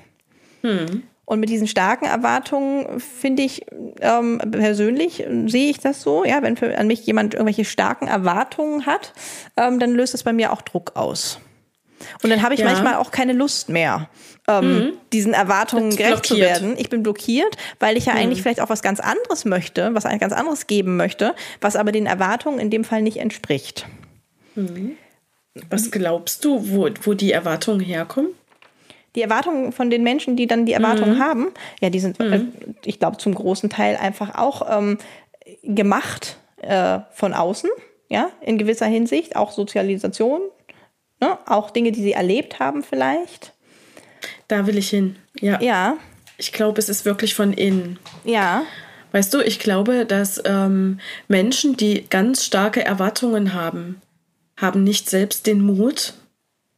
Speaker 1: Mhm. Und mit diesen starken Erwartungen finde ich ähm, persönlich, sehe ich das so, ja, wenn für, an mich jemand irgendwelche starken Erwartungen hat, ähm, dann löst das bei mir auch Druck aus. Und dann habe ich ja. manchmal auch keine Lust mehr, ähm, mhm. diesen Erwartungen gerecht zu werden. Ich bin blockiert, weil ich ja mhm. eigentlich vielleicht auch was ganz anderes möchte, was ein ganz anderes geben möchte, was aber den Erwartungen in dem Fall nicht entspricht.
Speaker 2: Mhm. Was glaubst du, wo, wo die Erwartungen herkommen?
Speaker 1: Die Erwartungen von den Menschen, die dann die Erwartungen mhm. haben, ja, die sind, äh, mhm. ich glaube, zum großen Teil einfach auch ähm, gemacht äh, von außen, ja, in gewisser Hinsicht, auch Sozialisation, ne? auch Dinge, die sie erlebt haben vielleicht.
Speaker 2: Da will ich hin, ja.
Speaker 1: Ja.
Speaker 2: Ich glaube, es ist wirklich von innen.
Speaker 1: Ja.
Speaker 2: Weißt du, ich glaube, dass ähm, Menschen, die ganz starke Erwartungen haben, haben nicht selbst den Mut,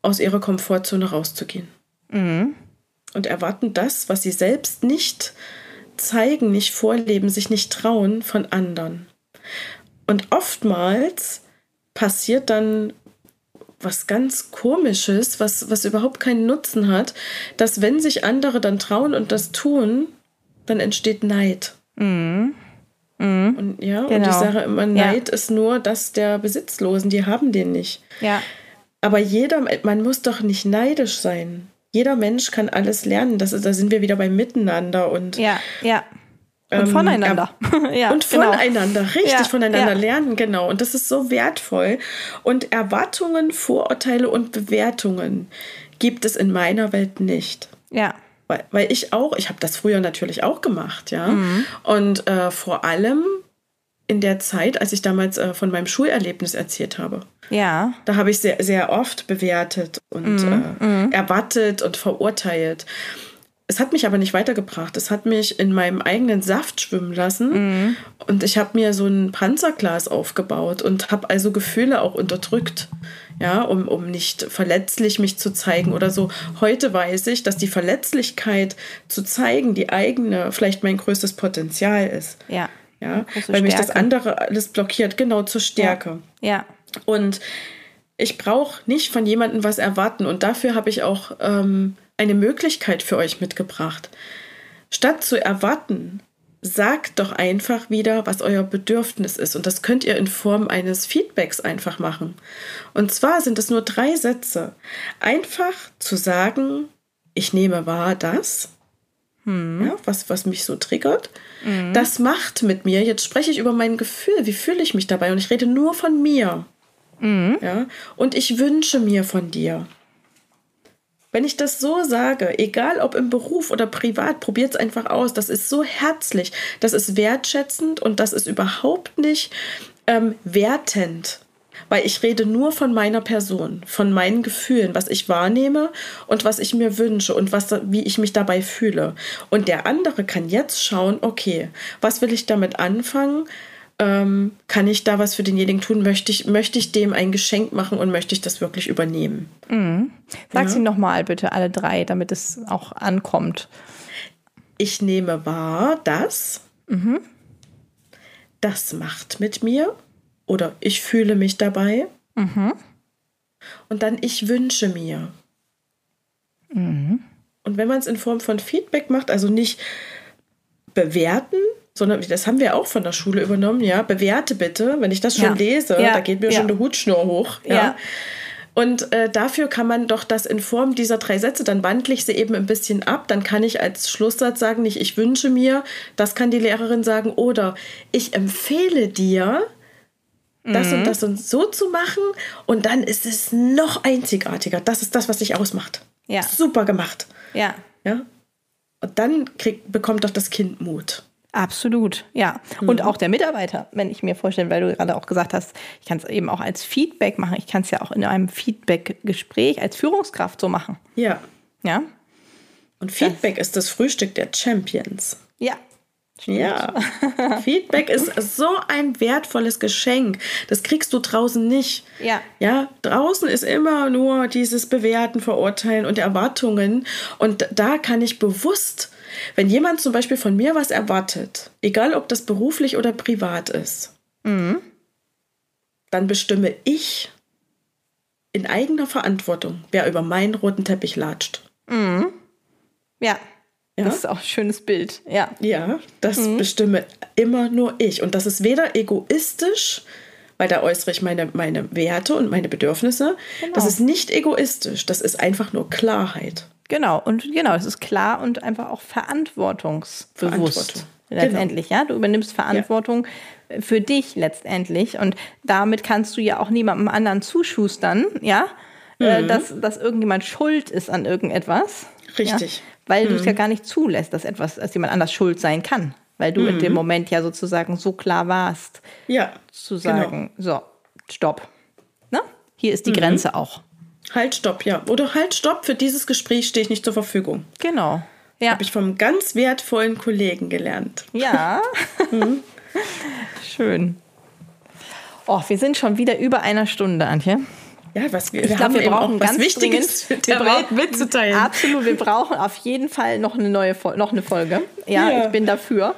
Speaker 2: aus ihrer Komfortzone rauszugehen. Mhm. Und erwarten das, was sie selbst nicht zeigen, nicht vorleben, sich nicht trauen von anderen. Und oftmals passiert dann was ganz Komisches, was, was überhaupt keinen Nutzen hat, dass wenn sich andere dann trauen und das tun, dann entsteht Neid. Mhm. Mhm. Und ja, genau. und ich genau. sage immer, Neid ja. ist nur das der Besitzlosen, die haben den nicht.
Speaker 1: Ja.
Speaker 2: Aber jeder, man muss doch nicht neidisch sein. Jeder Mensch kann alles lernen. Das ist, da sind wir wieder beim Miteinander und
Speaker 1: ja, ja. Und ähm, voneinander.
Speaker 2: ja, und genau. voneinander, genau. richtig, ja, voneinander ja. lernen, genau. Und das ist so wertvoll. Und Erwartungen, Vorurteile und Bewertungen gibt es in meiner Welt nicht.
Speaker 1: Ja.
Speaker 2: Weil, weil ich auch, ich habe das früher natürlich auch gemacht, ja. Mhm. Und äh, vor allem in der Zeit, als ich damals äh, von meinem Schulerlebnis erzählt habe.
Speaker 1: Ja.
Speaker 2: Da habe ich sehr, sehr oft bewertet und mhm. Äh, mhm. erwartet und verurteilt. Es hat mich aber nicht weitergebracht. Es hat mich in meinem eigenen Saft schwimmen lassen. Mhm. Und ich habe mir so ein Panzerglas aufgebaut und habe also Gefühle auch unterdrückt. Ja, um, um nicht verletzlich mich zu zeigen oder so. Heute weiß ich, dass die Verletzlichkeit zu zeigen, die eigene, vielleicht mein größtes Potenzial ist.
Speaker 1: Ja.
Speaker 2: Ja, weil mich das andere alles blockiert, genau zur Stärke.
Speaker 1: Ja. ja.
Speaker 2: Und ich brauche nicht von jemandem was erwarten. Und dafür habe ich auch ähm, eine Möglichkeit für euch mitgebracht. Statt zu erwarten, sagt doch einfach wieder, was euer Bedürfnis ist. Und das könnt ihr in Form eines Feedbacks einfach machen. Und zwar sind es nur drei Sätze. Einfach zu sagen, ich nehme wahr das, hm. ja, was, was mich so triggert. Mhm. Das macht mit mir, jetzt spreche ich über mein Gefühl, wie fühle ich mich dabei und ich rede nur von mir. Mhm. Ja, und ich wünsche mir von dir. Wenn ich das so sage, egal ob im Beruf oder privat, probiert es einfach aus. Das ist so herzlich, das ist wertschätzend und das ist überhaupt nicht ähm, wertend. Weil ich rede nur von meiner Person, von meinen Gefühlen, was ich wahrnehme und was ich mir wünsche und was, wie ich mich dabei fühle. Und der andere kann jetzt schauen, okay, was will ich damit anfangen? ähm, kann ich da was für denjenigen tun? Möchte ich, möchte ich dem ein Geschenk machen und möchte ich das wirklich übernehmen?
Speaker 1: Mhm. Sag ja? sie nochmal bitte alle drei, damit es auch ankommt.
Speaker 2: Ich nehme wahr, dass mhm. das macht mit mir oder ich fühle mich dabei. Mhm. Und dann ich wünsche mir. Mhm. Und wenn man es in Form von Feedback macht, also nicht bewerten, sondern das haben wir auch von der Schule übernommen, ja. Bewerte bitte, wenn ich das schon ja. lese, ja. da geht mir ja. schon eine Hutschnur hoch, ja. Und äh, dafür kann man doch das in Form dieser drei Sätze, dann wandle ich sie eben ein bisschen ab. Dann kann ich als Schlusssatz sagen, nicht ich wünsche mir, das kann die Lehrerin sagen, oder ich empfehle dir, das mhm. und das und so zu machen. Und dann ist es noch einzigartiger. Das ist das, was dich ausmacht.
Speaker 1: Ja.
Speaker 2: Super gemacht.
Speaker 1: Ja.
Speaker 2: Ja. Und dann krieg, bekommt doch das Kind Mut.
Speaker 1: Absolut, ja. Mhm. Und auch der Mitarbeiter, wenn ich mir vorstelle, weil du gerade auch gesagt hast, ich kann es eben auch als Feedback machen. Ich kann es ja auch in einem Feedback-Gespräch als Führungskraft so machen.
Speaker 2: Ja.
Speaker 1: Ja.
Speaker 2: Und Feedback das, ist das Frühstück der Champions.
Speaker 1: Ja.
Speaker 2: Stimmt. Ja. Feedback ist so ein wertvolles Geschenk. Das kriegst du draußen nicht.
Speaker 1: Ja.
Speaker 2: Ja, draußen ist immer nur dieses Bewerten, Verurteilen und Erwartungen. Und da kann ich bewusst wenn jemand zum Beispiel von mir was erwartet, egal ob das beruflich oder privat ist, mhm. dann bestimme ich in eigener Verantwortung, wer über meinen roten Teppich latscht.
Speaker 1: Mhm. Ja. Ja. Das ist auch ein schönes Bild. Ja.
Speaker 2: Ja, das mhm. bestimme immer nur ich. Und das ist weder egoistisch, weil da äußere ich meine, meine Werte und meine Bedürfnisse. Genau. Das ist nicht egoistisch, das ist einfach nur Klarheit.
Speaker 1: Genau, und genau, es ist klar und einfach auch verantwortungsbewusst. Letztendlich, genau. ja. Du übernimmst Verantwortung ja. für dich letztendlich. Und damit kannst du ja auch niemandem anderen zuschustern, ja, äh, mhm. dass, dass irgendjemand schuld ist an irgendetwas.
Speaker 2: Richtig.
Speaker 1: Ja? Weil mhm. du es ja gar nicht zulässt, dass etwas, dass jemand anders schuld sein kann. Weil du mhm. in dem mhm. Moment ja sozusagen so klar warst.
Speaker 2: Ja.
Speaker 1: Zu sagen, genau. so, stopp. Na? Hier ist die mhm. Grenze auch.
Speaker 2: Halt, stopp, ja. Oder halt, stopp, für dieses Gespräch stehe ich nicht zur Verfügung.
Speaker 1: Genau. Ja.
Speaker 2: Habe ich vom ganz wertvollen Kollegen gelernt.
Speaker 1: Ja. mhm. Schön. Oh, wir sind schon wieder über einer Stunde, Antje.
Speaker 2: Ja, was wir,
Speaker 1: ich
Speaker 2: wir
Speaker 1: glaube, wir brauchen ganz
Speaker 2: Wichtiges der Welt mitzuteilen.
Speaker 1: Absolut, wir brauchen auf jeden Fall noch eine neue noch eine Folge. Ja, ja. ich bin dafür.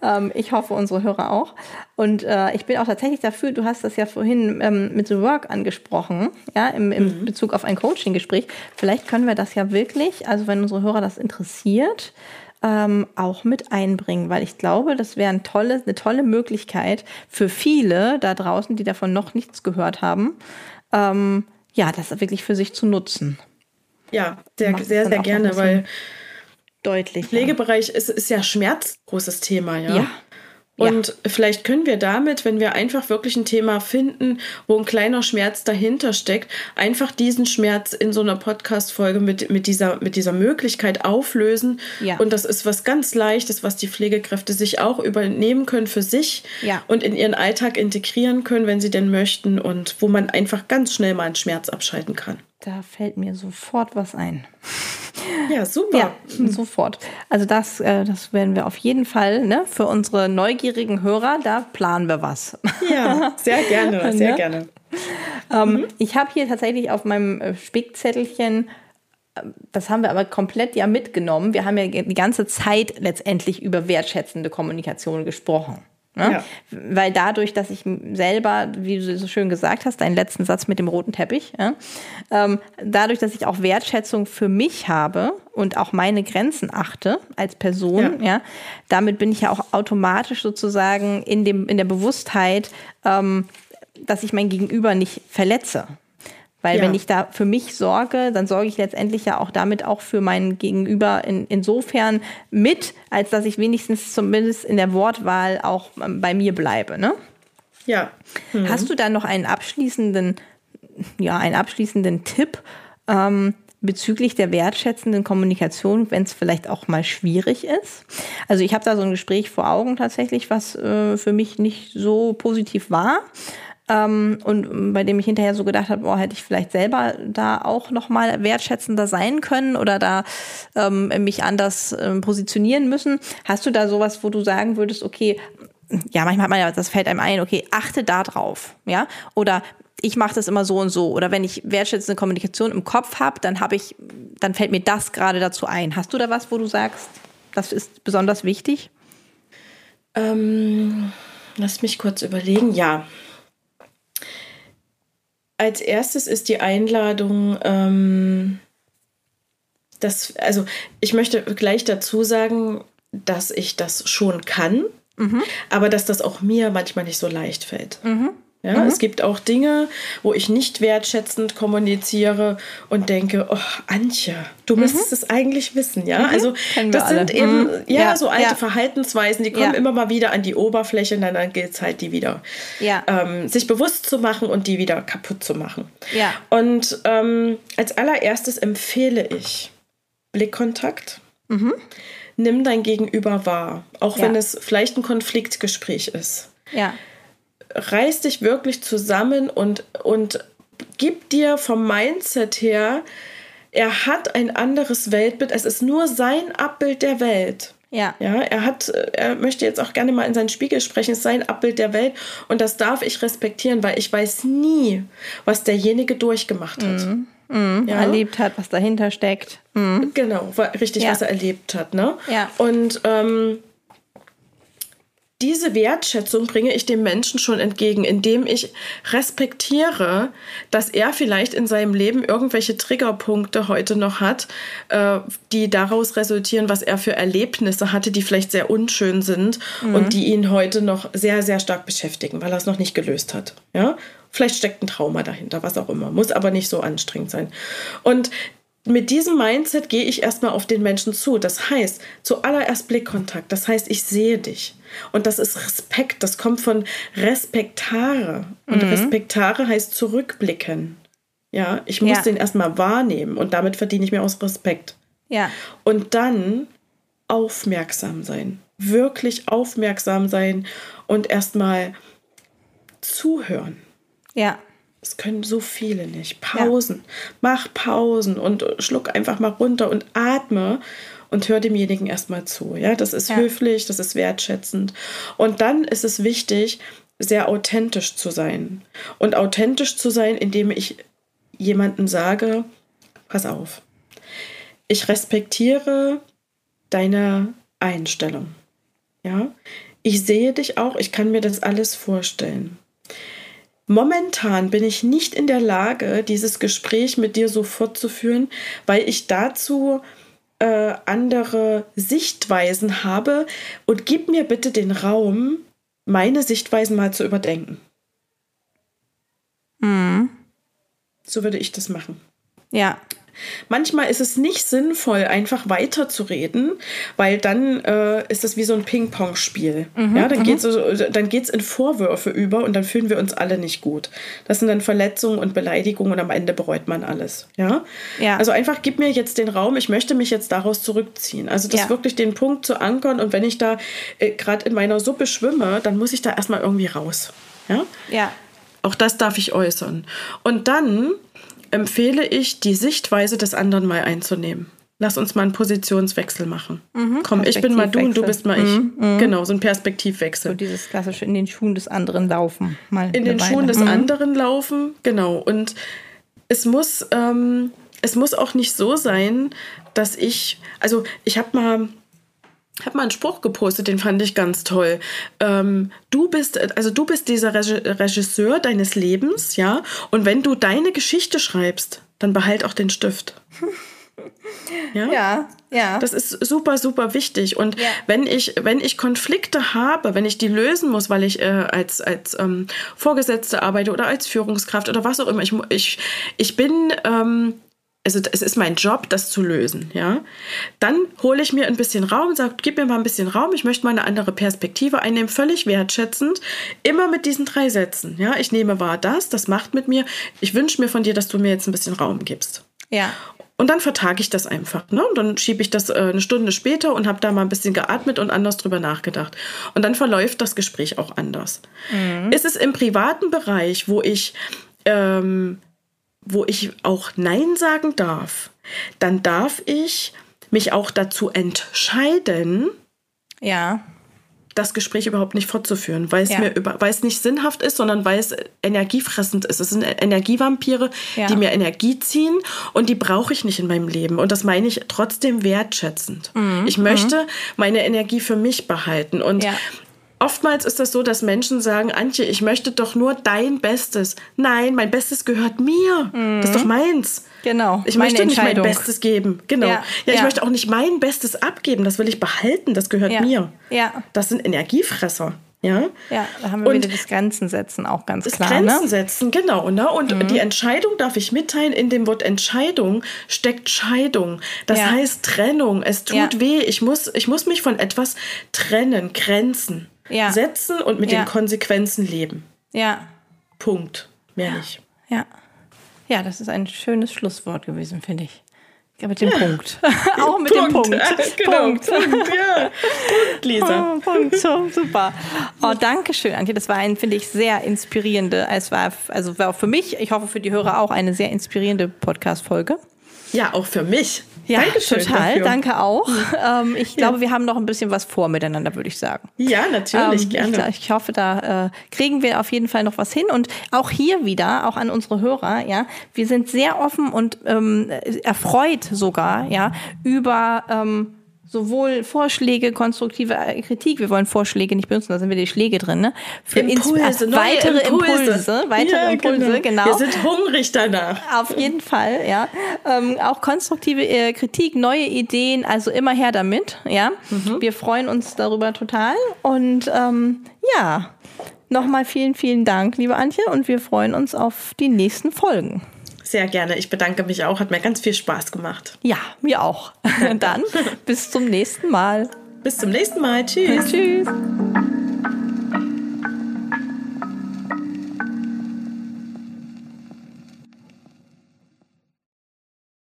Speaker 1: Ähm, ich hoffe, unsere Hörer auch. Und äh, ich bin auch tatsächlich dafür, du hast das ja vorhin ähm, mit The Work angesprochen, ja, im, im mhm. Bezug auf ein Coaching-Gespräch. Vielleicht können wir das ja wirklich, also wenn unsere Hörer das interessiert, ähm, auch mit einbringen, weil ich glaube, das wäre ein tolle, eine tolle Möglichkeit für viele da draußen, die davon noch nichts gehört haben, ähm, ja, das wirklich für sich zu nutzen.
Speaker 2: Ja, sehr, sehr, sehr gerne, weil
Speaker 1: deutlich.
Speaker 2: Pflegebereich ist, ist ja Schmerz großes Thema, ja. ja. Und ja. vielleicht können wir damit, wenn wir einfach wirklich ein Thema finden, wo ein kleiner Schmerz dahinter steckt, einfach diesen Schmerz in so einer Podcast-Folge mit, mit, dieser, mit dieser Möglichkeit auflösen. Ja. Und das ist was ganz Leichtes, was die Pflegekräfte sich auch übernehmen können für sich ja. und in ihren Alltag integrieren können, wenn sie denn möchten und wo man einfach ganz schnell mal einen Schmerz abschalten kann.
Speaker 1: Da fällt mir sofort was ein.
Speaker 2: Ja, super. Ja,
Speaker 1: sofort. Also das, äh, das werden wir auf jeden Fall ne, für unsere neugierigen Hörer, da planen wir was.
Speaker 2: Ja, sehr gerne, sehr ne? gerne.
Speaker 1: Ähm, mhm. Ich habe hier tatsächlich auf meinem äh, Spickzettelchen äh, das haben wir aber komplett ja mitgenommen. Wir haben ja die ganze Zeit letztendlich über wertschätzende Kommunikation gesprochen. Ne? Ja. Weil dadurch, dass ich selber, wie du so schön gesagt hast, deinen letzten Satz mit dem roten Teppich, ja, ähm, dadurch, dass ich auch Wertschätzung für mich habe und auch meine Grenzen achte als Person, ja, ja damit bin ich ja auch automatisch sozusagen in, dem, in der Bewusstheit, ähm, dass ich mein Gegenüber nicht verletze. Weil ja. wenn ich da für mich sorge, dann sorge ich letztendlich ja auch damit auch für meinen Gegenüber in, insofern mit, als dass ich wenigstens zumindest in der Wortwahl auch ähm, bei mir bleibe. Ne?
Speaker 2: Ja.
Speaker 1: Mhm. Hast du da noch einen abschließenden, ja, einen abschließenden Tipp ähm, bezüglich der wertschätzenden Kommunikation, wenn es vielleicht auch mal schwierig ist? Also ich habe da so ein Gespräch vor Augen tatsächlich, was äh, für mich nicht so positiv war. Ähm, und bei dem ich hinterher so gedacht habe, boah, hätte ich vielleicht selber da auch noch mal wertschätzender sein können oder da ähm, mich anders ähm, positionieren müssen. Hast du da sowas, wo du sagen würdest, okay, ja, manchmal hat man ja, das fällt einem ein, okay, achte da drauf, ja, oder ich mache das immer so und so oder wenn ich wertschätzende Kommunikation im Kopf habe, dann habe ich, dann fällt mir das gerade dazu ein. Hast du da was, wo du sagst, das ist besonders wichtig?
Speaker 2: Ähm, lass mich kurz überlegen. Ja, als erstes ist die Einladung, ähm, das, also ich möchte gleich dazu sagen, dass ich das schon kann, mhm. aber dass das auch mir manchmal nicht so leicht fällt. Mhm. Ja, mhm. Es gibt auch Dinge, wo ich nicht wertschätzend kommuniziere und denke, oh, Antje, du mhm. müsstest es eigentlich wissen, ja. Mhm. Also das sind alle. eben mhm. ja, ja, so alte ja. Verhaltensweisen, die kommen ja. immer mal wieder an die Oberfläche und dann, gilt es halt, die wieder ähm, sich bewusst zu machen und die wieder kaputt zu machen.
Speaker 1: Ja.
Speaker 2: Und ähm, als allererstes empfehle ich Blickkontakt. Mhm. Nimm dein Gegenüber wahr, auch wenn es vielleicht ein Konfliktgespräch ist.
Speaker 1: Ja
Speaker 2: reiß dich wirklich zusammen und, und gib dir vom Mindset her, er hat ein anderes Weltbild. Es ist nur sein Abbild der Welt.
Speaker 1: Ja.
Speaker 2: Ja, er hat, er möchte jetzt auch gerne mal in seinen Spiegel sprechen, es ist sein Abbild der Welt und das darf ich respektieren, weil ich weiß nie, was derjenige durchgemacht hat.
Speaker 1: Mhm. Mhm. Ja. Erlebt hat, was dahinter steckt.
Speaker 2: Mhm. Genau, richtig, ja. was er erlebt hat. Ne?
Speaker 1: Ja.
Speaker 2: Und ähm, diese Wertschätzung bringe ich dem Menschen schon entgegen, indem ich respektiere, dass er vielleicht in seinem Leben irgendwelche Triggerpunkte heute noch hat, äh, die daraus resultieren, was er für Erlebnisse hatte, die vielleicht sehr unschön sind mhm. und die ihn heute noch sehr, sehr stark beschäftigen, weil er es noch nicht gelöst hat. Ja? Vielleicht steckt ein Trauma dahinter, was auch immer, muss aber nicht so anstrengend sein. Und mit diesem Mindset gehe ich erstmal auf den Menschen zu. Das heißt, zuallererst Blickkontakt. Das heißt, ich sehe dich. Und das ist Respekt. Das kommt von respektare. Und mhm. respektare heißt zurückblicken. Ja, ich muss ja. den erstmal wahrnehmen und damit verdiene ich mir aus Respekt.
Speaker 1: Ja.
Speaker 2: Und dann aufmerksam sein. Wirklich aufmerksam sein und erstmal zuhören.
Speaker 1: Ja.
Speaker 2: Das können so viele nicht. Pausen. Ja. Mach Pausen und schluck einfach mal runter und atme und hör demjenigen erstmal zu. Ja, das ist ja. höflich, das ist wertschätzend. Und dann ist es wichtig, sehr authentisch zu sein. Und authentisch zu sein, indem ich jemandem sage, pass auf, ich respektiere deine Einstellung. Ja, ich sehe dich auch, ich kann mir das alles vorstellen. Momentan bin ich nicht in der Lage, dieses Gespräch mit dir so fortzuführen, weil ich dazu äh, andere Sichtweisen habe und gib mir bitte den Raum, meine Sichtweisen mal zu überdenken.
Speaker 1: Mhm.
Speaker 2: So würde ich das machen.
Speaker 1: Ja.
Speaker 2: Manchmal ist es nicht sinnvoll, einfach weiterzureden, weil dann äh, ist das wie so ein Ping-Pong-Spiel.
Speaker 1: Mhm,
Speaker 2: ja, dann geht es dann geht's in Vorwürfe über und dann fühlen wir uns alle nicht gut. Das sind dann Verletzungen und Beleidigungen und am Ende bereut man alles. Ja?
Speaker 1: Ja.
Speaker 2: Also einfach gib mir jetzt den Raum, ich möchte mich jetzt daraus zurückziehen. Also das
Speaker 1: Ja.
Speaker 2: wirklich den Punkt zu ankern und wenn ich da äh, gerade in meiner Suppe schwimme, dann muss ich da erstmal irgendwie raus. Ja?
Speaker 1: Ja.
Speaker 2: Auch das darf ich äußern. Und dann empfehle ich, die Sichtweise des anderen mal einzunehmen. Lass uns mal einen Positionswechsel machen. Komm, ich bin mal du und du bist mal ich. Genau, so ein Perspektivwechsel.
Speaker 1: So dieses klassische in den Schuhen des anderen laufen. Mal
Speaker 2: In den
Speaker 1: Weile.
Speaker 2: Schuhen des
Speaker 1: Mhm.
Speaker 2: anderen laufen, genau. Und es muss, ähm, es muss auch nicht so sein, dass ich, also ich habe mal, habe mal einen Spruch gepostet, den fand ich ganz toll. Ähm, du bist, also du bist dieser Regi- Regisseur deines Lebens, ja. Und wenn du deine Geschichte schreibst, dann behalt auch den Stift. Ja.
Speaker 1: Ja, ja.
Speaker 2: Das ist super, super wichtig. Und
Speaker 1: Ja.
Speaker 2: wenn ich, wenn ich Konflikte habe, wenn ich die lösen muss, weil ich äh, als, als ähm, Vorgesetzte arbeite oder als Führungskraft oder was auch immer, ich, ich, ich bin, ähm, also es ist mein Job, das zu lösen, ja. Dann hole ich mir ein bisschen Raum, sage, gib mir mal ein bisschen Raum, ich möchte mal eine andere Perspektive einnehmen, völlig wertschätzend, immer mit diesen drei Sätzen, ja. Ich nehme wahr das, das macht mit mir, ich wünsche mir von dir, dass du mir jetzt ein bisschen Raum gibst.
Speaker 1: ja.
Speaker 2: Und dann vertage ich das einfach. Ne? Und dann schiebe ich das äh, eine Stunde später und habe da mal ein bisschen geatmet und anders drüber nachgedacht. Und dann verläuft das Gespräch auch anders. Ist es im privaten Bereich, wo ich, ähm, wo ich auch Nein sagen darf, dann darf ich mich auch dazu entscheiden,
Speaker 1: Ja.
Speaker 2: das Gespräch überhaupt nicht fortzuführen, weil es
Speaker 1: Ja.
Speaker 2: mir über, weil es nicht sinnhaft ist, sondern weil es energiefressend ist. Es sind Energievampire,
Speaker 1: Ja.
Speaker 2: die mir Energie ziehen und die brauche ich nicht in meinem Leben. Und das meine ich trotzdem wertschätzend. Ich möchte meine Energie für mich behalten. Und
Speaker 1: Mhm.
Speaker 2: Oftmals ist das so, dass Menschen sagen, Antje, ich möchte doch nur dein Bestes. Nein, mein Bestes gehört mir. Das ist doch meins.
Speaker 1: Genau.
Speaker 2: Ich möchte nicht mein. Bestes geben. Genau.
Speaker 1: Ja,
Speaker 2: Ja, ich
Speaker 1: ja.
Speaker 2: möchte auch nicht mein Bestes abgeben. Das will ich behalten. Das gehört
Speaker 1: Ja.
Speaker 2: mir.
Speaker 1: Ja.
Speaker 2: Das sind Energiefresser. Ja.
Speaker 1: Ja, da haben wir
Speaker 2: Und
Speaker 1: wieder das Grenzen setzen auch ganz
Speaker 2: das
Speaker 1: klar.
Speaker 2: Grenzen
Speaker 1: ne?
Speaker 2: setzen, genau. Ne? Und die Entscheidung darf ich mitteilen. In dem Wort Entscheidung steckt Scheidung. Das
Speaker 1: Ja.
Speaker 2: heißt Trennung. Es tut
Speaker 1: Ja.
Speaker 2: weh. Ich muss, ich muss mich von etwas trennen, Grenzen
Speaker 1: Ja.
Speaker 2: setzen und mit
Speaker 1: Ja.
Speaker 2: den Konsequenzen leben.
Speaker 1: Ja.
Speaker 2: Punkt. Mehr nicht.
Speaker 1: Ja. Ja, das ist ein schönes Schlusswort gewesen, finde ich. Ja, mit dem Punkt. auch mit dem Punkt.
Speaker 2: genau.
Speaker 1: Punkt.
Speaker 2: Punkt. Ja. Punkt, Lisa.
Speaker 1: Oh, Punkt, so, super. Oh, danke schön, Antje. Das war ein, finde ich, sehr inspirierende, es war, also war auch für mich, ich hoffe für die Hörer auch, eine sehr inspirierende Podcast-Folge.
Speaker 2: Ja, auch für mich.
Speaker 1: Ja,
Speaker 2: Dankeschön
Speaker 1: total.
Speaker 2: dafür.
Speaker 1: Danke auch. Ähm, ich glaube, wir haben noch ein bisschen was vor miteinander, würde ich sagen.
Speaker 2: Ja, natürlich,
Speaker 1: Ähm,
Speaker 2: gerne.
Speaker 1: Ich, ich hoffe, da äh, kriegen wir auf jeden Fall noch was hin. Und auch hier wieder, auch an unsere Hörer, ja, wir sind sehr offen und ähm, erfreut sogar, ja, über ähm, sowohl Vorschläge, konstruktive äh, Kritik, wir wollen Vorschläge nicht benutzen, da sind wir die Schläge drin, ne? Für
Speaker 2: Impulse,
Speaker 1: Ins- weitere Impulse, weitere
Speaker 2: Ja,
Speaker 1: Impulse, genau.
Speaker 2: Wir sind hungrig danach.
Speaker 1: Auf jeden Fall, ja. Ähm, auch konstruktive äh, Kritik, neue Ideen, also immer her damit, ja.
Speaker 2: Mhm.
Speaker 1: Wir freuen uns darüber total. Und ähm, ja, nochmal vielen, vielen Dank, liebe Antje, und wir freuen uns auf die nächsten Folgen.
Speaker 2: Sehr gerne. Ich bedanke mich auch. Hat mir ganz viel Spaß gemacht.
Speaker 1: Ja, mir auch. Dann bis zum nächsten Mal.
Speaker 2: Bis zum nächsten Mal. Tschüss.
Speaker 1: Tschüss.